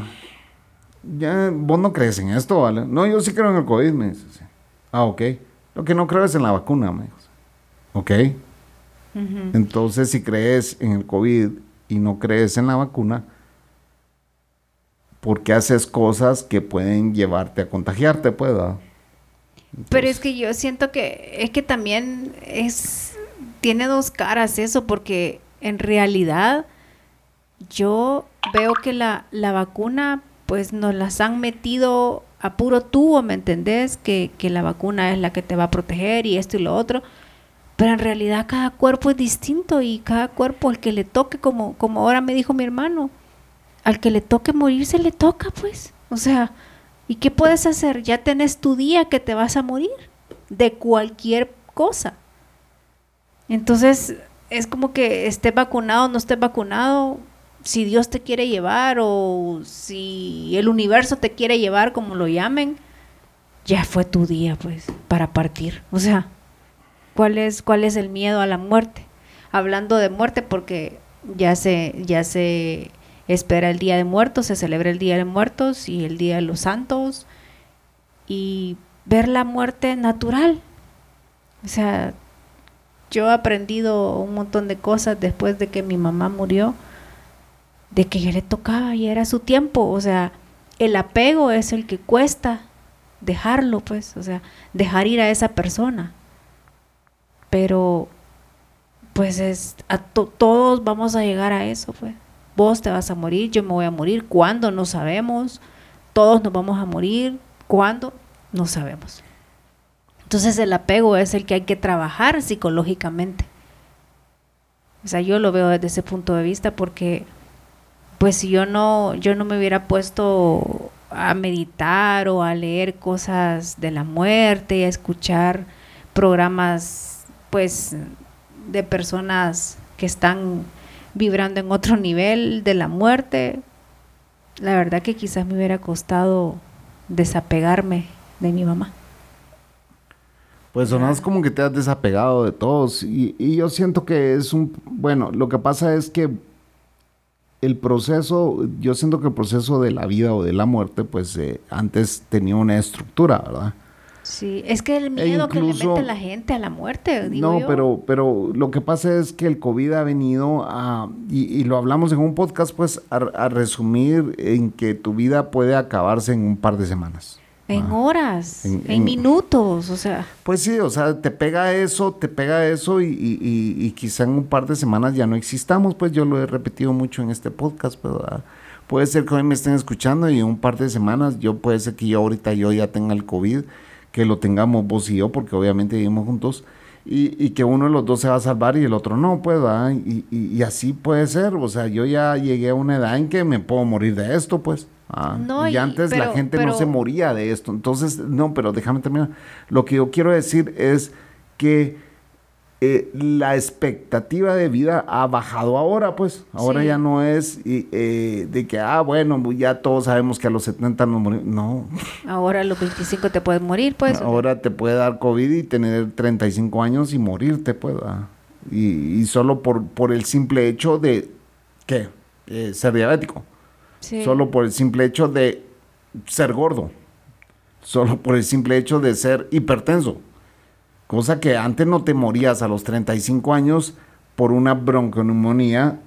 ya, vos no crees en esto, ¿vale? No, yo sí creo en el COVID, me dice. Ah, ok. Lo que no creo es en la vacuna, me. Ok. Entonces, si crees en el COVID y no crees en la vacuna, ¿por qué haces cosas que pueden llevarte a contagiarte, pues, Pero es que yo siento que es que también es tiene dos caras eso, porque en realidad yo veo que la, la vacuna pues nos las han metido a puro tubo, ¿me entendés? Que, la vacuna es la que te va a proteger y esto y lo otro. Pero en realidad cada cuerpo es distinto y cada cuerpo al que le toque, como, como ahora me dijo mi hermano, al que le toque morirse le toca, pues. O sea, ¿y qué puedes hacer? Ya tenés tu día que te vas a morir de cualquier cosa. Entonces, es como que estés vacunado o no estés vacunado, si Dios te quiere llevar o si el universo te quiere llevar, como lo llamen, ya fue tu día, pues, para partir. O sea, ¿cuál es, cuál es el miedo a la muerte? Hablando de muerte, porque ya se, ya se espera el Día de Muertos, se celebra el Día de Muertos y el Día de los Santos, y ver la muerte natural. O sea, yo he aprendido un montón de cosas después de que mi mamá murió de que ya le tocaba y era su tiempo, o sea, el apego es el que cuesta dejarlo, pues, o sea, dejar ir a esa persona. Pero, pues, es, a todos vamos a llegar a eso, pues. Vos te vas a morir, yo me voy a morir, ¿cuándo? No sabemos. Todos nos vamos a morir, ¿cuándo? No sabemos. Entonces el apego es el que hay que trabajar psicológicamente. O sea, yo lo veo desde ese punto de vista porque pues si yo no, yo no me hubiera puesto a meditar o a leer cosas de la muerte, a escuchar programas pues de personas que están vibrando en otro nivel de la muerte, la verdad que quizás me hubiera costado desapegarme de mi mamá. Pues sonas como que te has desapegado de todos y, yo siento que es un, bueno, lo que pasa es que el proceso, yo siento que el proceso de la vida o de la muerte, pues eh, antes tenía una estructura, ¿verdad? Sí, es que el e miedo que le mete la gente a la muerte, No, pero pero lo que pasa es que el COVID ha venido a, y, lo hablamos en un podcast, pues, a resumir en que tu vida puede acabarse en un par de semanas. En horas, en, minutos, o sea. Pues sí, o sea, te pega eso, te pega eso y, y, quizá en un par de semanas ya no existamos, pues yo lo he repetido mucho en este podcast, pero ah, puede ser que hoy me estén escuchando y en un par de semanas yo puede ser que yo ahorita yo ya tenga el COVID, que lo tengamos vos y yo, porque obviamente vivimos juntos, y, y que uno de los dos se va a salvar y el otro no, pues, y, y así puede ser, o sea, yo ya llegué a una edad en que me puedo morir de esto, pues. Ah, y antes la gente no se moría de esto. Entonces, no, pero déjame terminar. Lo que yo quiero decir es que eh, la expectativa de vida ha bajado ahora, pues. Ahora ya no es eh, de que, ah, bueno, ya todos sabemos que a los 70 nos morimos. No. Ahora a los 25 te puedes morir, pues. Ahora te puede dar COVID y tener 35 años y morirte, pues. Y, y, solo por, por el simple hecho de, ¿qué? Eh, ser diabético. Solo por el simple hecho de ser gordo. Solo por el simple hecho de ser hipertenso. Cosa que antes no te morías a los 35 años por una bronconeumonía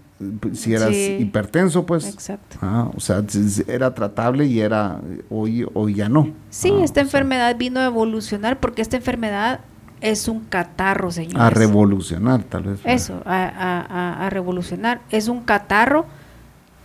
si eras hipertenso, pues. Exacto. Ah, o sea, era tratable y era hoy, hoy ya no. Sí, ah, esta enfermedad vino a evolucionar porque esta enfermedad es un catarro, señor. A revolucionar, tal vez. Eso, a, a, a, revolucionar. Es un catarro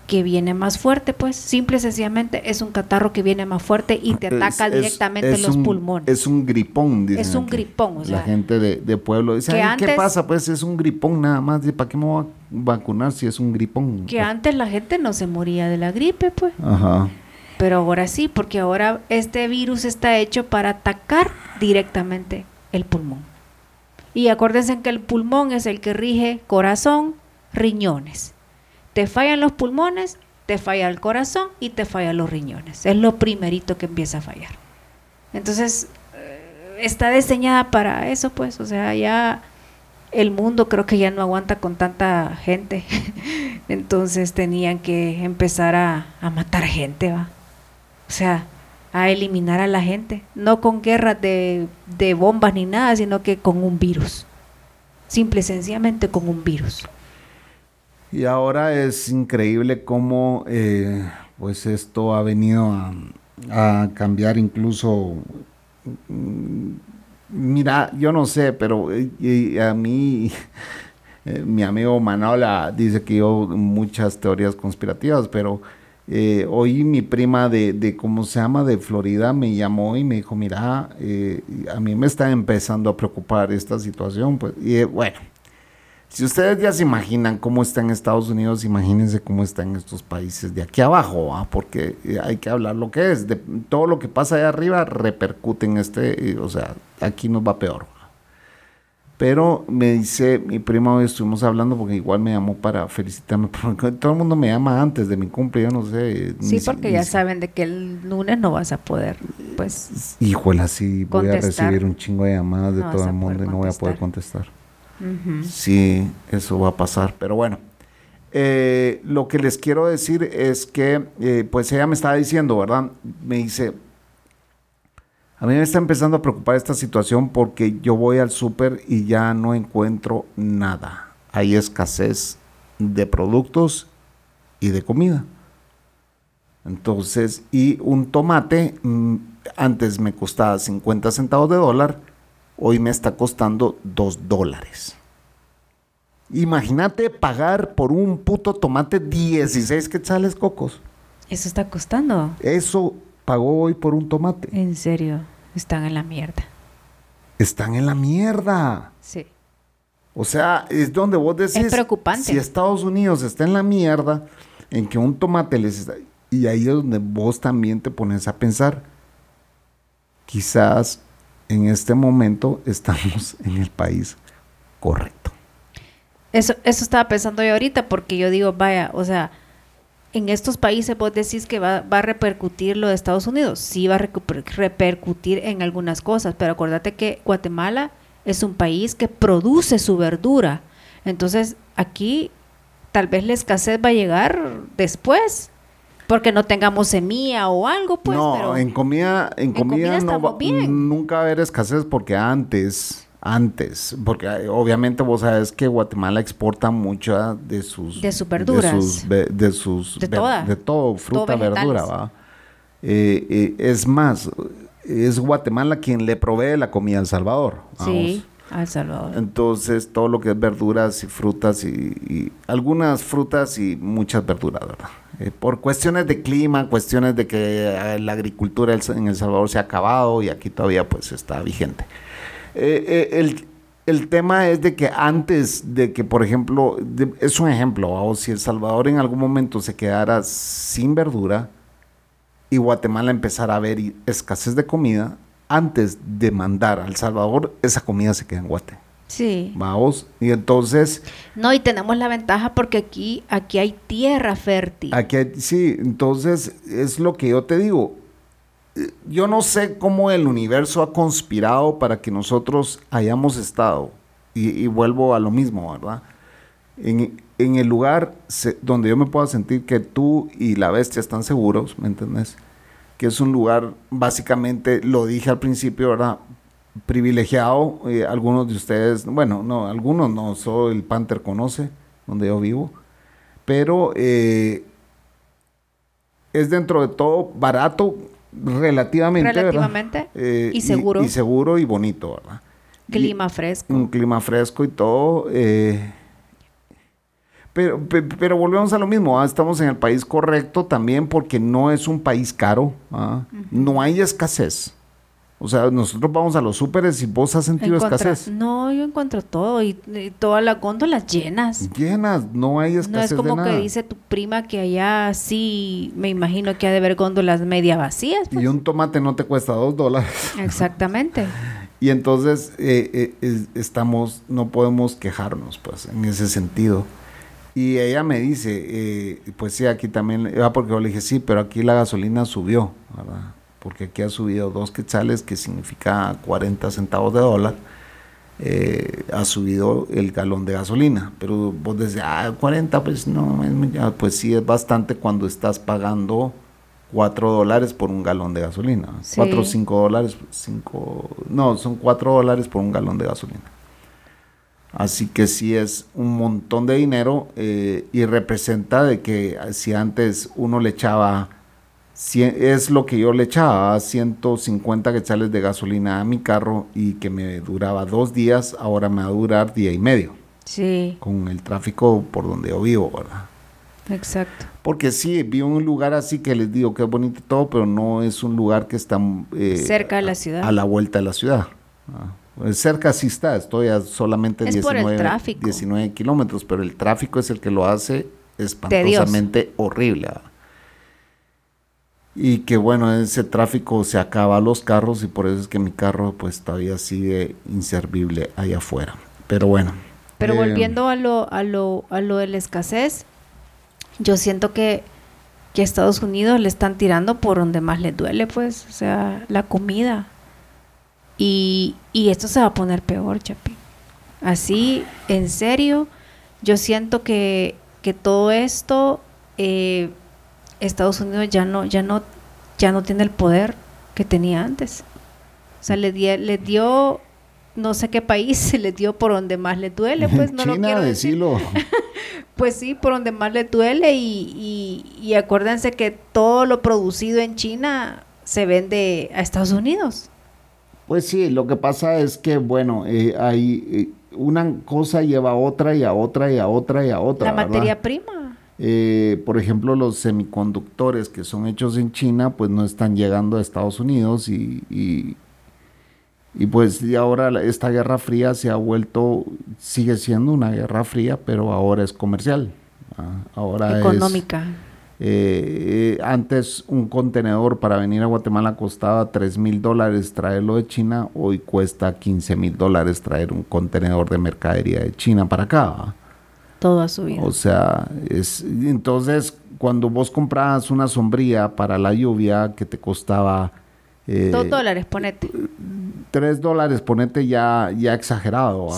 que viene más fuerte, pues simple y sencillamente es un catarro que viene más fuerte y te ataca directamente los pulmones. Es un gripón, dice. Es un gripón, o sea. La gente de, pueblo dice, ¿qué pasa? Pues es un gripón nada más, ¿para qué me voy a vacunar si es un gripón? Que antes la gente no se moría de la gripe, pues. Ajá. Pero ahora sí, porque ahora este virus está hecho para atacar directamente el pulmón. Y acuérdense que el pulmón es el que rige corazón, riñones te fallan los pulmones, te falla el corazón y te fallan los riñones. Es lo primerito que empieza a fallar. Entonces, eh, está diseñada para eso, pues, o sea, ya el mundo creo que ya no aguanta con tanta gente. <laughs> Entonces tenían que empezar a, matar gente, ¿va? O sea, a eliminar a la gente. No con guerras de, de bombas ni nada, sino que con un virus. Simple y sencillamente con un virus. Y ahora es increíble cómo eh, pues esto ha venido a, cambiar incluso mm, mira, yo no sé, pero eh, a mí <laughs> eh, mi amigo Manola dice que yo muchas teorías conspirativas, pero hoy mi prima de, de, ¿cómo se llama?, de Florida me llamó y me dijo, mira, a mí me está empezando a preocupar esta situación, pues, y bueno, si ustedes ya se imaginan cómo está en Estados Unidos, imagínense cómo está en estos países de aquí abajo, porque eh, hay que hablar lo que es. De, todo lo que pasa allá arriba repercute en este, eh, o sea, aquí nos va peor. Pero me dice, mi prima hoy estuvimos hablando porque igual me llamó para felicitarme, <laughs> porque todo el mundo me llama antes de mi cumple, yo no sé. Sí, porque ya saben de que el lunes no vas a poder, pues. Híjole, así voy a recibir un chingo de llamadas de todo el mundo y no voy a poder contestar. Sí, eso va a pasar. Pero bueno, eh, lo que les quiero decir es que, eh, pues ella me estaba diciendo, ¿verdad? Me dice, a mí me está empezando a preocupar esta situación porque yo voy al súper y ya no encuentro nada. Hay escasez de productos y de comida. Entonces, y un tomate mm, antes me costaba 50 centavos de dólar hoy me está costando 2 dólares. Imagínate pagar por un puto tomate 16 quetzales cocos. Eso está costando. Eso pagó hoy por un tomate. En serio, están en la mierda. Están en la mierda. Sí. O sea, es donde vos decís. Es preocupante. Si Estados Unidos está en la mierda, en que un tomate les está. Y ahí es donde vos también te pones a pensar. Quizás en este momento estamos <laughs> en el país correcto. Eso, eso estaba pensando yo ahorita, porque yo digo, vaya, o sea, en estos países vos decís que va, a repercutir lo de Estados Unidos. Sí va a repercutir en algunas cosas, pero acuérdate que Guatemala es un país que produce su verdura. Entonces, aquí tal vez la escasez va a llegar después porque no tengamos semilla o algo, pues. No, en comida, en, comida, no nunca va a haber escasez porque antes, antes, porque obviamente vos sabes que Guatemala exporta mucha de sus... De sus verduras. De sus... De, de todo, fruta, verdura, ¿va? Eh, eh, es más, es Guatemala quien le provee la comida a El Salvador. Sí. A El Salvador. Entonces, todo lo que es verduras y frutas y, y algunas frutas y muchas verduras, ¿verdad? Eh, por cuestiones de clima, cuestiones de que eh, la agricultura en El Salvador se ha acabado y aquí todavía pues está vigente. Eh, el, tema es de que antes de que, por ejemplo, es un ejemplo, o si El Salvador en algún momento se quedara sin verdura y Guatemala empezara a ver escasez de comida, antes de mandar a El Salvador, esa comida se queda en Guatemala. Sí. Vamos, y entonces... No, y tenemos la ventaja porque aquí, aquí hay tierra fértil. Aquí sí, entonces es lo que yo te digo. Yo no sé cómo el universo ha conspirado para que nosotros hayamos estado, y, vuelvo a lo mismo, ¿verdad? En, el lugar donde yo me pueda sentir que tú y la bestia están seguros, ¿me entiendes? Que es un lugar, básicamente, lo dije al principio, ¿verdad? Privilegiado. Eh, algunos de ustedes, bueno, no, algunos no, solo el Panther conoce donde yo vivo. Pero es dentro de todo barato relativamente. Relativamente. y seguro. Y, seguro y bonito, ¿verdad? Clima fresco. Un clima fresco y todo. Pero, pero, volvemos a lo mismo, ¿ah? estamos en el país correcto también porque no es un país caro, ¿ah? no hay escasez. O sea, nosotros vamos a los súperes y vos has sentido escasez. No, yo encuentro todo y, todas las góndolas llenas. Llenas, no hay escasez. No es como que dice tu prima que allá sí, me imagino que ha de haber góndolas media vacías. Pues. Y un tomate no te cuesta dos dólares. Exactamente. <laughs> y entonces eh, eh, estamos, no podemos quejarnos, pues, en ese sentido. Y ella me dice, eh, pues sí, aquí también, ah, porque yo le dije, sí, pero aquí la gasolina subió, ¿verdad? Porque aquí ha subido dos quetzales, que significa 40 centavos de dólar. Eh, ha subido el galón de gasolina. Pero vos decís, ah, 40, pues no, pues sí es bastante cuando estás pagando 4 dólares por un galón de gasolina. 4 o 5 dólares, 5, no, son 4 dólares por un galón de gasolina. Así que sí es un montón de dinero eh, y representa de que si antes uno le echaba, es lo que yo le echaba, 150 quetzales de gasolina a mi carro y que me duraba dos días, ahora me va a durar día y medio. Sí. Con el tráfico por donde yo vivo, ¿verdad? Exacto. Porque sí, vi un lugar así que les digo que es bonito todo, pero no es un lugar que está eh, cerca de la ciudad. A la vuelta de la ciudad. Pues cerca sí está, estoy a solamente 19, kilómetros, pero el tráfico es el que lo hace espantosamente horrible. Y que bueno, ese tráfico se acaba los carros y por eso es que mi carro pues todavía sigue inservible allá afuera. Pero bueno. Pero eh, volviendo a lo, a lo, a lo de la escasez, yo siento que, que a Estados Unidos le están tirando por donde más le duele, pues, o sea, la comida y, esto se va a poner peor, Chapi. Así, en serio, yo siento que, todo esto, eh, Estados Unidos ya no, ya no, ya no tiene el poder que tenía antes. O sea, le, le dio, no sé qué país, se <laughs> le dio por donde más le duele, pues no lo quiero decir. <laughs> pues sí, por donde más le duele y, y, y acuérdense que todo lo producido en China se vende a Estados Unidos. Pues sí, lo que pasa es que, bueno, eh, hay eh, una cosa lleva a otra y a otra y a otra y a otra. La materia prima. Eh, por ejemplo, los semiconductores que son hechos en China, pues no están llegando a Estados Unidos y, y, pues y ahora esta guerra fría se ha vuelto, sigue siendo una guerra fría, pero ahora es comercial. Ahora Económica. Eh, antes un contenedor para venir a Guatemala costaba 3 mil dólares traerlo de China, hoy cuesta 15 mil dólares traer un contenedor de mercadería de China para acá. Toda su vida. O sea, es, entonces cuando vos comprabas una sombría para la lluvia que te costaba... Eh, Dos dólares, ponete. Tres dólares, ponete ya, ya exagerado.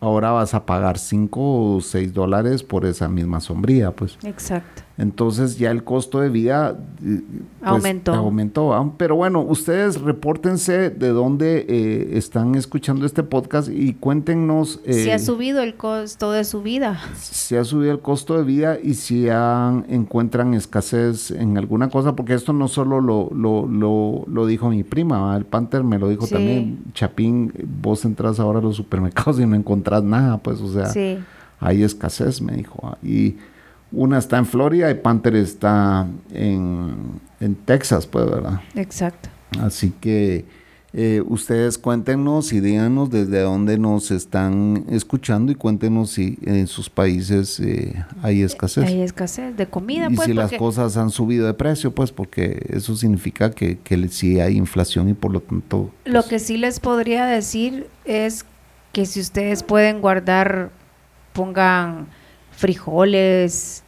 Ahora vas a pagar cinco o seis dólares por esa misma sombría, pues. Exacto. Entonces ya el costo de vida eh, pues, aumentó. aumentó. Pero bueno, ustedes repórtense de dónde eh, están escuchando este podcast y cuéntenos... Eh, si ha subido el costo de su vida. Si ha subido el costo de vida y si encuentran escasez en alguna cosa, porque esto no solo lo, lo, lo, dijo mi prima, el Panther me lo dijo también, Chapín, vos entras ahora a los supermercados y no encontrás nada, pues o sea, hay escasez, me dijo. Y una está en Florida y Panther está en, Texas, pues, ¿verdad? Exacto. Así que eh, ustedes cuéntenos y díganos desde dónde nos están escuchando y cuéntenos si en sus países eh, hay escasez. Hay escasez de comida, y pues. si las cosas han subido de precio, pues, porque eso significa que, que sí hay inflación y por lo tanto. Lo pues que sí les podría decir es que si ustedes pueden guardar, pongan frijoles,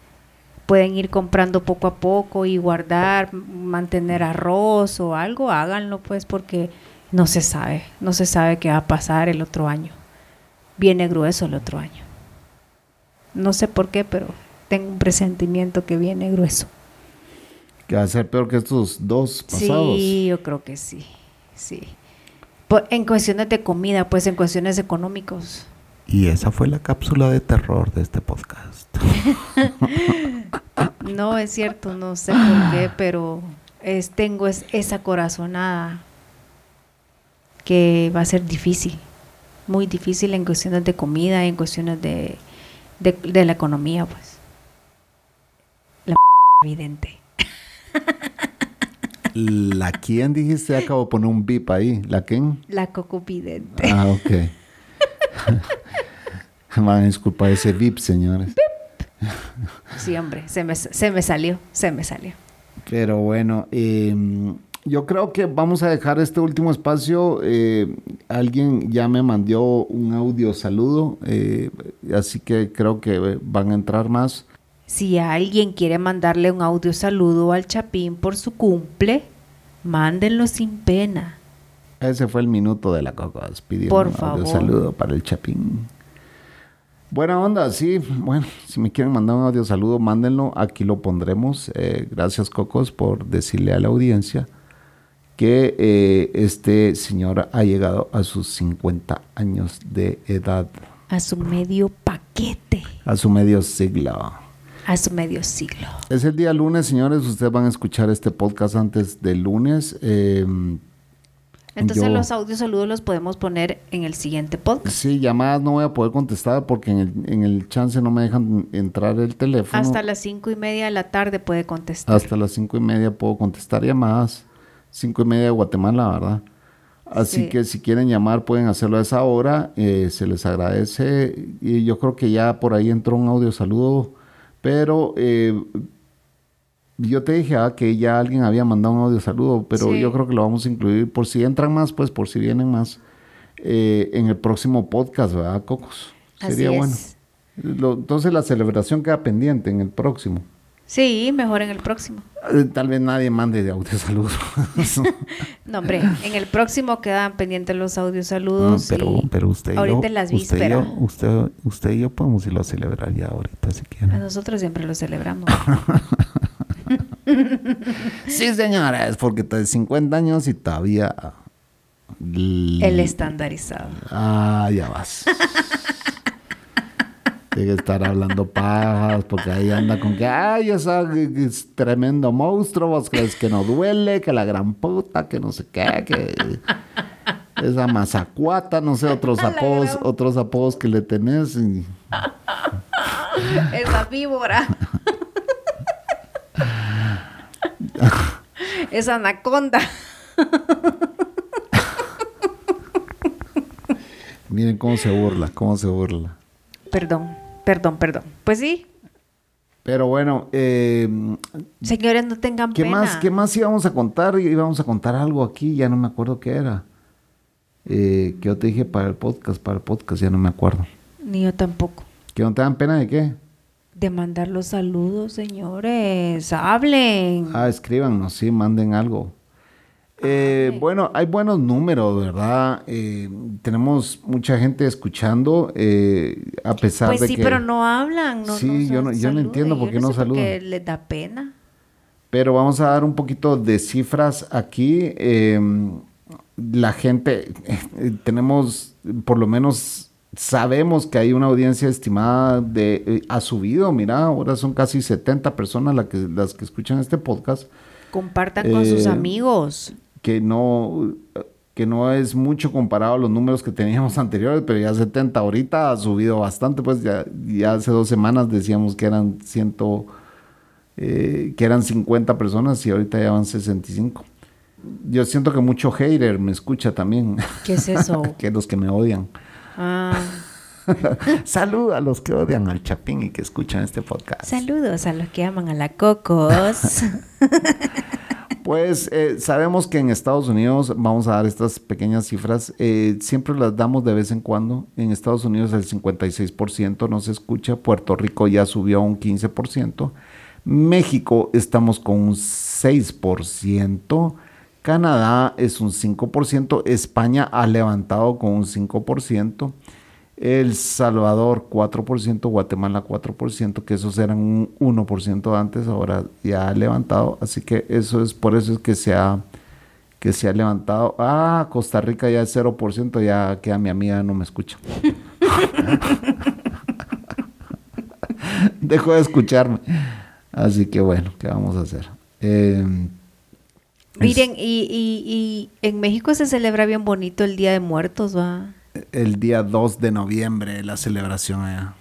pueden ir comprando poco a poco y guardar, mantener arroz o algo, háganlo pues porque no se sabe, no se sabe qué va a pasar el otro año. Viene grueso el otro año. No sé por qué, pero tengo un presentimiento que viene grueso. Que va a ser peor que estos dos pasados. Sí, yo creo que sí, sí. en cuestiones de comida, pues en cuestiones económicos. Y esa fue la cápsula de terror de este podcast. <laughs> no, es cierto, no sé por qué, pero es, tengo esa corazonada que va a ser difícil, muy difícil en cuestiones de comida, en cuestiones de, de, la economía, pues. La evidente. <laughs> ¿La quién dijiste? Acabo de poner un bip ahí. ¿La quién? La cocupidente. Ah, ok. <laughs> <laughs> Van a disculpar ese bip, señores. <laughs> Sí, hombre, se me, se me salió, se me salió. Pero bueno, eh, yo creo que vamos a dejar este último espacio. Eh, alguien ya me mandó un audio saludo, eh, así que creo que van a entrar más. Si alguien quiere mandarle un audio saludo al Chapín por su cumple, mándenlo sin pena. Ese fue el minuto de la Cocos pidiendo por un audio saludo para el Chapín. Buena onda, sí. Bueno, si me quieren mandar un audio saludo, mándenlo. Aquí lo pondremos. Eh, gracias, Cocos, por decirle a la audiencia que eh, este señor ha llegado a sus 50 años de edad. A su medio paquete. A su medio siglo. A su medio siglo. Es el día lunes, señores. Ustedes van a escuchar este podcast antes del lunes. Em, Entonces los audios saludos los podemos poner en el siguiente podcast. Sí, llamadas no voy a poder contestar porque en el, en el chance no me dejan entrar el teléfono. Hasta las cinco y media de la tarde puede contestar. Hasta las cinco y media puedo contestar llamadas cinco y media de Guatemala, ¿verdad? Así que si quieren llamar pueden hacerlo a esa hora, eh, se les agradece. Y yo creo que ya por ahí entró un audio saludo, pero eh, yo te dije ah, que ya alguien había mandado un audio saludo, pero yo creo que lo vamos a incluir por si entran más, pues por si vienen más eh, en el próximo podcast, ¿verdad, Cocos? Sería bueno. entonces la celebración queda pendiente en el próximo. Sí, mejor en el próximo. Eh, tal vez nadie mande de audio saludos. <laughs> no, hombre, en el próximo quedan pendientes los audio saludos. pero, pero usted y ahorita yo, las usted, usted, usted y yo podemos irlo a celebrar ya ahorita si quieren. A nosotros siempre lo celebramos. <laughs> sí, señora, es porque de 50 años y todavía... El estandarizado. Ah, ya vas. Tiene que estar hablando pajas, porque ahí anda con que, ay, esa es tremendo monstruo, vos crees que no duele, que la gran puta, que no sé qué, que esa mazacuata, no sé, otros apodos, otros apodos que le tenés. <laughs> esa víbora. <laughs> <laughs> esa anaconda. <laughs> Miren cómo se burla, cómo se burla. Perdón. Perdón, perdón. Pues sí. Pero bueno, eh, señores, no tengan ¿qué Más, ¿Qué más íbamos a contar? Íbamos a contar algo aquí, ya no me acuerdo qué era. Eh, que yo te dije para el podcast, para el podcast, ya no me acuerdo. Ni yo tampoco. ¿Que no te dan pena de qué? De mandar los saludos, señores. Hablen. Ah, escríbanos, sí, manden algo. Eh, bueno, hay buenos números, ¿verdad? Eh, tenemos mucha gente escuchando, eh, a pesar pues de que... Pues sí, pero no hablan. No, sí, yo, no, yo no entiendo por qué no, saludan. Porque les da pena. Pero vamos a dar un poquito de cifras aquí. Em, la gente, <laughs> tenemos, por lo menos sabemos que hay una audiencia estimada de, ha subido, mira, ahora son casi 70 personas las que, las que escuchan este podcast. Compartan con sus amigos que no, que no es mucho comparado a los números que teníamos <laughs> anteriores, pero ya 70 ahorita ha subido bastante, pues ya, ya hace dos semanas decíamos que eran ciento, eh, que eran 50 personas y ahorita ya van 65. Yo siento que mucho hater me escucha también. ¿Qué es eso? <laughs> que los que me odian. Ah. <laughs> Saludos a los que odian al Chapín y que escuchan este podcast. Saludos a los que aman a la Cocos. <laughs> Pues eh, sabemos que en Estados Unidos, vamos a dar estas pequeñas cifras, eh, siempre las damos de vez en cuando. En Estados Unidos el 56% no se escucha, Puerto Rico ya subió a un 15%, México estamos con un 6%, Canadá es un 5%, España ha levantado con un 5%. El Salvador 4%, Guatemala 4%, que esos eran un 1% antes, ahora ya ha levantado, así que eso es por eso es que se ha que se ha levantado. Ah, Costa Rica ya es 0%, ya que a mi amiga no me escucha. <laughs> Dejó de escucharme. Así que bueno, ¿qué vamos a hacer? Em, Miren, y, y, en México se celebra bien bonito el Día de Muertos, ¿va? El día 2 de noviembre, la celebración allá.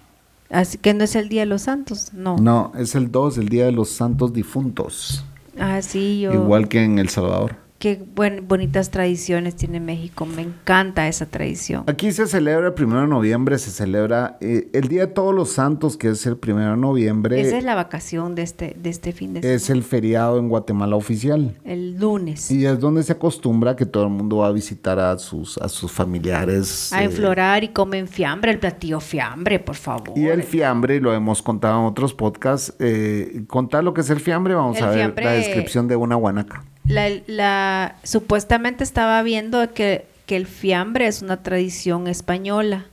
Así que no es el Día de los Santos, no. No, es el 2, el Día de los Santos Difuntos. Ah, sí, yo. Igual que en El Salvador qué bonitas tradiciones tiene México. Me encanta esa tradición. Aquí se celebra el primero de noviembre, se celebra eh, el Día de Todos los Santos, que es el primero de noviembre. Esa es la vacación de este, de este fin de semana. Es el feriado en Guatemala oficial. El lunes. Y es donde se acostumbra que todo el mundo va a visitar a sus, a sus familiares. A enflorar y comen fiambre, el platillo fiambre, por favor. Y el fiambre, lo hemos contado en otros podcasts. Eh, contar lo que es el fiambre, vamos a ver la descripción de una guanaca la, supuestamente estaba viendo que, el fiambre es una tradición española,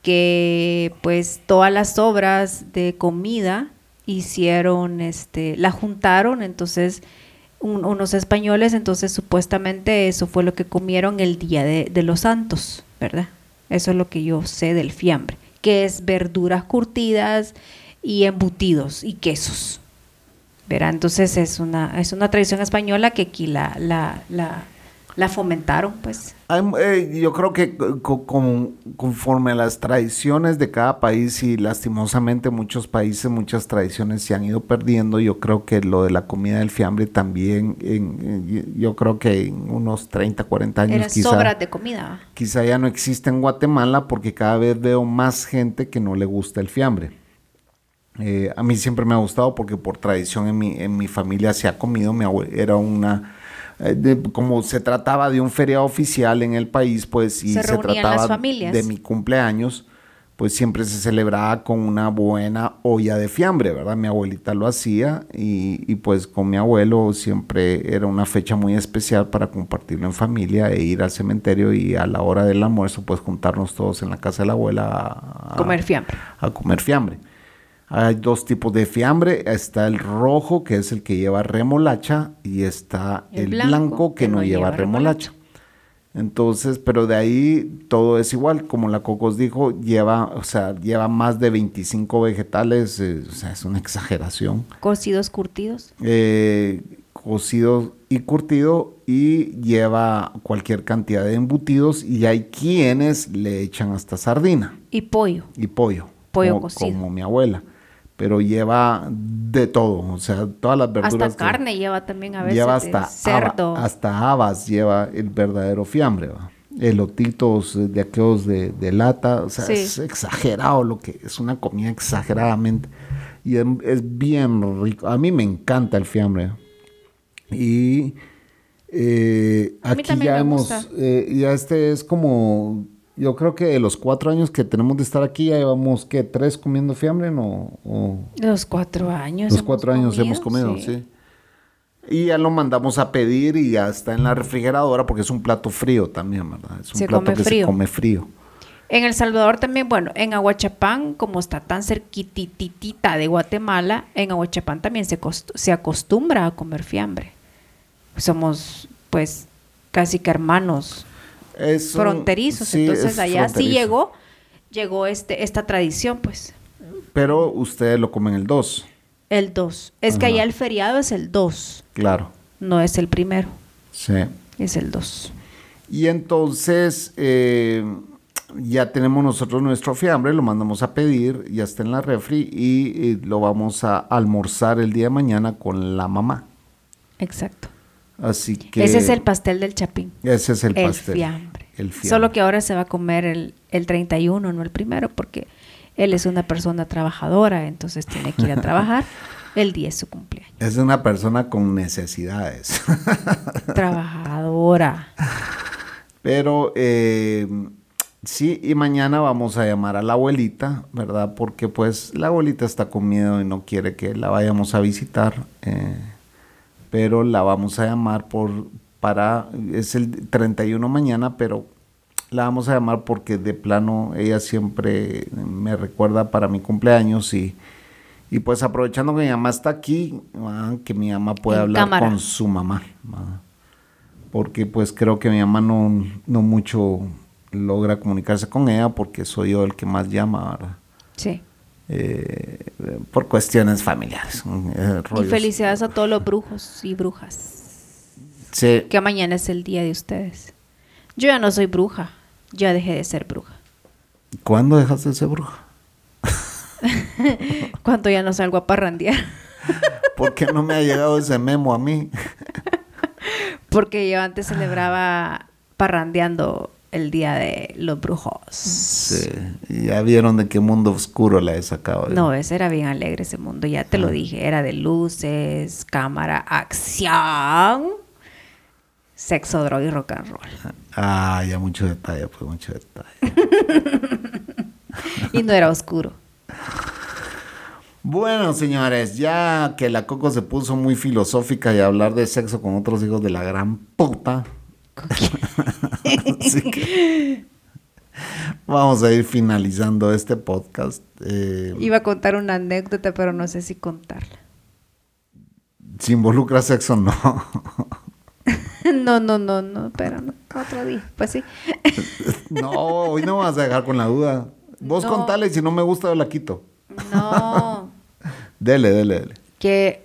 que pues todas las obras de comida hicieron, este, la juntaron, entonces unos españoles, entonces supuestamente eso fue lo que comieron el día de, de los santos, ¿verdad? Eso es lo que yo sé del fiambre, que es verduras curtidas y embutidos y quesos. Verá, entonces es una, es una tradición española que aquí la, la, la, fomentaron, pues. Eh, yo creo que conforme a las tradiciones de cada país y lastimosamente muchos países, muchas tradiciones se han ido perdiendo, yo creo que lo de la comida del fiambre también, en, yo creo que en unos 30, 40 años Era quizá, sobras de comida. Quizá ya no existe en Guatemala porque cada vez veo más gente que no le gusta el fiambre. Eh, a mí siempre me ha gustado porque por tradición en mi, en mi familia se ha comido, mi era una... Eh, como se trataba de un feriado oficial en el país, pues y se, trataba de mi cumpleaños, pues siempre se celebraba con una buena olla de fiambre, ¿verdad? Mi abuelita lo hacía y, y, pues con mi abuelo siempre era una fecha muy especial para compartirlo en familia e ir al cementerio y a la hora del almuerzo pues juntarnos todos en la casa de la abuela a comer fiambre. A comer fiambre. Hay dos tipos de fiambre. Está el rojo, que es el que lleva remolacha, y está el, blanco, que, no, lleva, remolacha. Entonces, pero de ahí todo es igual. Como la Cocos dijo, lleva, o sea, lleva más de 25 vegetales. Eh, o sea, es una exageración. ¿Cocidos, curtidos? Eh, cocido y curtido y lleva cualquier cantidad de embutidos y hay quienes le echan hasta sardina. Y pollo. Y pollo. Pollo cocido. Como mi abuela pero lleva de todo, o sea, todas las verduras. Hasta carne lleva también a veces. Lleva hasta cerdo. hasta habas lleva el verdadero fiambre, ¿va? elotitos de aquellos de, lata, o sea, es exagerado lo que es una comida exageradamente y es, bien rico. A mí me encanta el fiambre y eh, aquí ya hemos, eh, ya este es como yo creo que de los cuatro años que tenemos de estar aquí, ya llevamos, ¿qué? ¿Tres comiendo fiambre? ¿no? O, los cuatro años. Los cuatro años hemos comido, sí. Y ya lo mandamos a pedir y ya está en la refrigeradora porque es un plato frío también, ¿verdad? Es un plato que se come frío. En El Salvador también, bueno, en Aguachapán, como está tan cerquititita de Guatemala, en Aguachapán también se, se acostumbra a comer fiambre. Somos, pues, casi que hermanos fronterizos. Entonces allá sí llegó, llegó este, esta tradición, pues. Pero ustedes lo comen el 2. El 2. Es que allá el feriado es el 2. Claro. No es el primero. Sí. Es el 2. Y entonces eh, ya tenemos nosotros nuestro fiambre, lo mandamos a pedir, ya está en la refri y lo vamos a almorzar el día de mañana con la mamá. Exacto. Así que... Ese es el pastel del chapín. Ese es el, pastel. Fiambre. El fiambre. Solo que ahora se va a comer el, el 31, no el primero, porque él es una persona trabajadora, entonces tiene que ir a trabajar. <laughs> El día es su cumpleaños. Es una persona con necesidades. <laughs> Trabajadora. Pero eh, sí, y mañana vamos a llamar a la abuelita, ¿verdad? Porque pues la abuelita está con miedo y no quiere que la vayamos a visitar. Eh, pero la vamos a llamar por para es el 31 mañana, pero la vamos a llamar porque de plano ella siempre me recuerda para mi cumpleaños y, y pues aprovechando que mi mamá está aquí, ah, que mi mamá pueda hablar con su mamá. porque pues creo que mi mamá no, no mucho logra comunicarse con ella porque soy yo el que más llama, ¿verdad? Sí. Eh, por cuestiones familiares. Eh, y felicidades a todos los brujos y brujas. Sí. Que mañana es el día de ustedes. Yo ya no soy bruja, ya dejé de ser bruja. ¿Cuándo dejaste de ser bruja? <laughs> Cuando ya no salgo a parrandear. <laughs> ¿Por qué no me ha llegado ese memo a mí? <laughs> Porque yo antes celebraba parrandeando el día de los brujos. Sí, ya vieron de qué mundo oscuro la he sacado. No, ese era bien alegre ese mundo, ya te lo dije, era de luces, cámara, acción, sexo, droga y rock and roll. Ah, ya mucho detalle, pues mucho detalle. <laughs> y no era oscuro. Bueno, señores, ya que la Coco se puso muy filosófica y hablar de sexo con otros hijos de la gran puta. <laughs> Así que vamos a ir finalizando este podcast. Eh, Iba a contar una anécdota, pero no sé si contarla. Si involucra sexo, no. <laughs> no, no, no, no, pero no. Otro día, pues sí. <laughs> no, hoy no vas a dejar con la duda. Vos contale, si no me gusta, yo la quito. No. dele, dele, dele. Que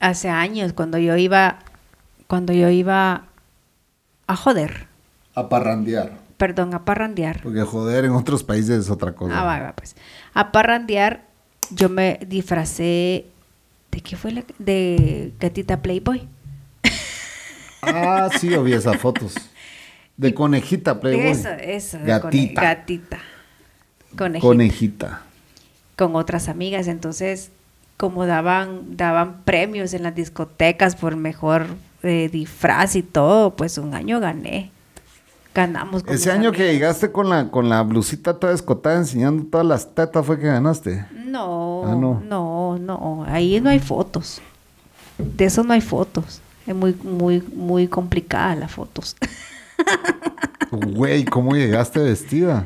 hace años, cuando yo iba, cuando yo iba a joder. A parrandear. Perdón, a parrandear. Porque joder en otros países es otra cosa. Ah, va, va, pues. A parrandear, yo me disfracé. ¿De qué fue la.? De gatita Playboy. Ah, sí, vi esas fotos. De conejita Playboy. Eso, eso. Gatita. gatita. Conejita. Conejita. Con otras amigas. Entonces, como daban, daban premios en las discotecas por mejor de disfraz y todo, pues un año gané. Ganamos. Ese año que llegaste con la, con la blusita toda escotada enseñando todas las tetas fue que ganaste. No, ah, no, no, no, ahí no hay fotos. De eso no hay fotos. Es muy, muy, muy complicada las fotos. <laughs> Güey, ¿cómo llegaste vestida?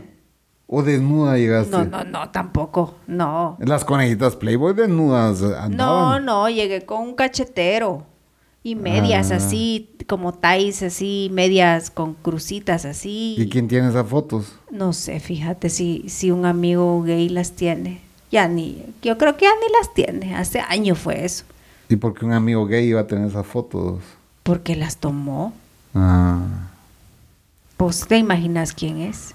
¿O desnuda llegaste? No, no, no, tampoco, no. Las conejitas Playboy desnudas andaban. No, no, llegué con un cachetero y medias ah. así, como tais así, medias con crucitas así. ¿Y quién tiene esas fotos? No sé, fíjate si, si un amigo gay las tiene. Ya ni, yo creo que ya ni las tiene, hace años fue eso. ¿Y por qué un amigo gay iba a tener esas fotos? Porque las tomó. Ah. Pues te imaginas quién es.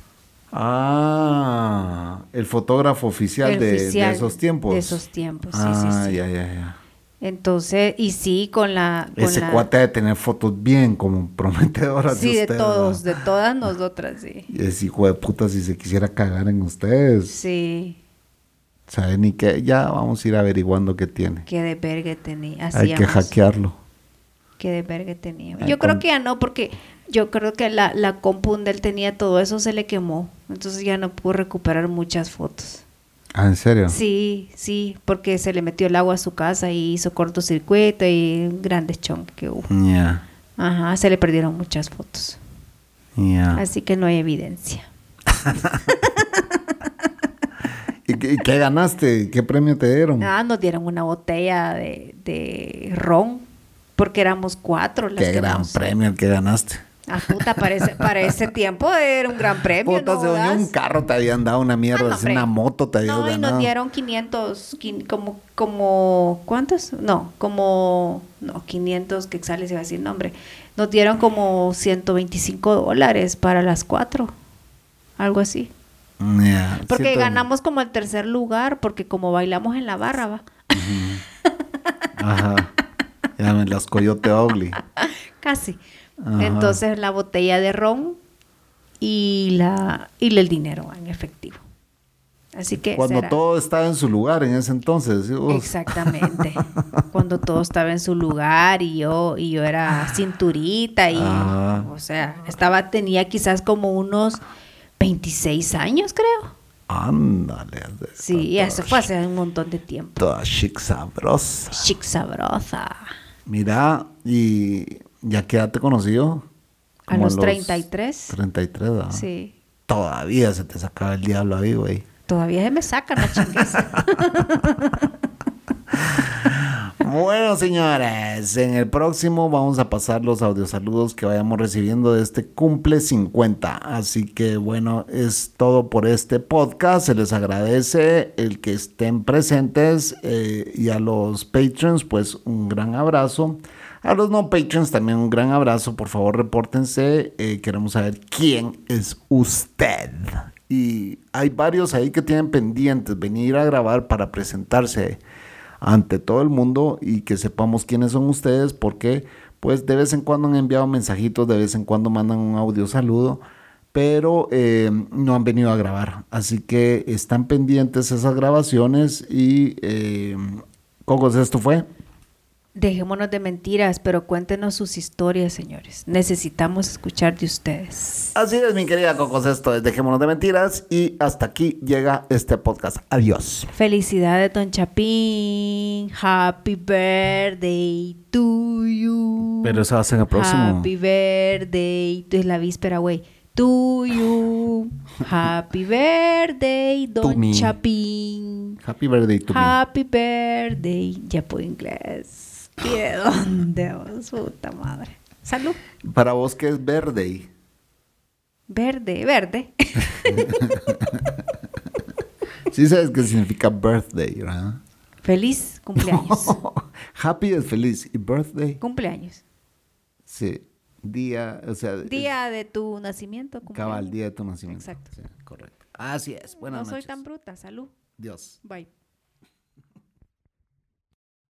Ah, el fotógrafo oficial, de, esos tiempos. De esos tiempos, sí, sí, sí. ya, ya, ya. Entonces, y sí, con la... Ese cuate de tener fotos bien como prometedoras sí, de todos, de todas <laughs> nosotras, sí. Y ese hijo de puta si se quisiera cagar en ustedes. Sí. ¿Saben ni qué? Ya vamos a ir averiguando qué tiene. Qué de verga tenía. Hay que hackearlo. Qué de verga tenía. Yo creo que ya no, porque yo creo que la, la compu donde él tenía todo eso se le quemó. Entonces ya no pudo recuperar muchas fotos. ¿Ah, en serio? Sí, sí, porque se le metió el agua a su casa y hizo cortocircuito y grandes chonques que hubo. Ya. Ajá, se le perdieron muchas fotos. Ya. Así que no hay evidencia. <laughs> ¿Y qué, ganaste? ¿Qué premio te dieron? Ah, nos dieron una botella de, de ron, porque éramos cuatro las ¿Qué gran premio el que ganaste? Ah, puta, para ese, para ese tiempo era un gran premio. Puta, ¿no? se un carro te habían dado una mierda, ah, una moto te habían dado. No, y nos dieron 500, como, como, ¿cuántos? No, como, no, 500 que sale, se va a decir nombre. Nos dieron como 125 dólares para las cuatro, algo así. porque ganamos como el tercer lugar, porque como bailamos en la barra, va. Ajá. Ya me las coyote ugly. <laughs> Casi. Entonces la botella de ron y la y el dinero en efectivo. Así que cuando todo estaba en su lugar en ese entonces. Exactamente. <laughs> cuando todo estaba en su lugar y yo y yo era cinturita y o sea, estaba tenía quizás como unos 26 años, creo. Ándale. Sí, eso fue hace un montón de tiempo. Toda chic sabrosa. Chic sabrosa. Mira, y ¿Ya qué edad te conoció? A los, 33. 33, ¿verdad? Sí. Todavía se te sacaba el diablo ahí, güey. Todavía se me saca la chingueza. <laughs> Bueno, señores, en el próximo vamos a pasar los audiosaludos que vayamos recibiendo de este cumple 50. Así que bueno, es todo por este podcast. Se les agradece el que estén presentes eh, y a los patrons, pues un gran abrazo. A los no patrons también un gran abrazo. Por favor, repórtense. Eh, queremos saber quién es usted. Y hay varios ahí que tienen pendientes venir a grabar para presentarse ante todo el mundo y que sepamos quiénes son ustedes porque pues de vez en cuando han enviado mensajitos, de vez en cuando mandan un audio saludo, pero eh, no han venido a grabar. Así que están pendientes esas grabaciones y eh, Cocos, esto fue Dejémonos de mentiras, pero cuéntenos sus historias, señores. Necesitamos escuchar de ustedes. Así es, mi querida Cocos, esto es Dejémonos de mentiras y hasta aquí llega este podcast. Adiós. Felicidades, Don Chapín. Happy birthday to you. Pero eso va a ser el próximo. Happy birthday. Es la víspera, güey. To you. Happy birthday, Don Chapín. Happy birthday to Happy birthday. Ya puedo inglés. ¿De <laughs> dónde? Puta madre. Salud. Para vos, ¿qué es verde? Verde, verde. <laughs> sí sabes qué significa birthday, ¿verdad? Feliz cumpleaños. <laughs> Happy es feliz. ¿Y birthday? Cumpleaños. Sí. Día, o sea... Día de tu nacimiento. Cabal, día de tu nacimiento. Exacto. correcto. Así es. Buenas no soy tan bruta. Salud. Dios. Bye.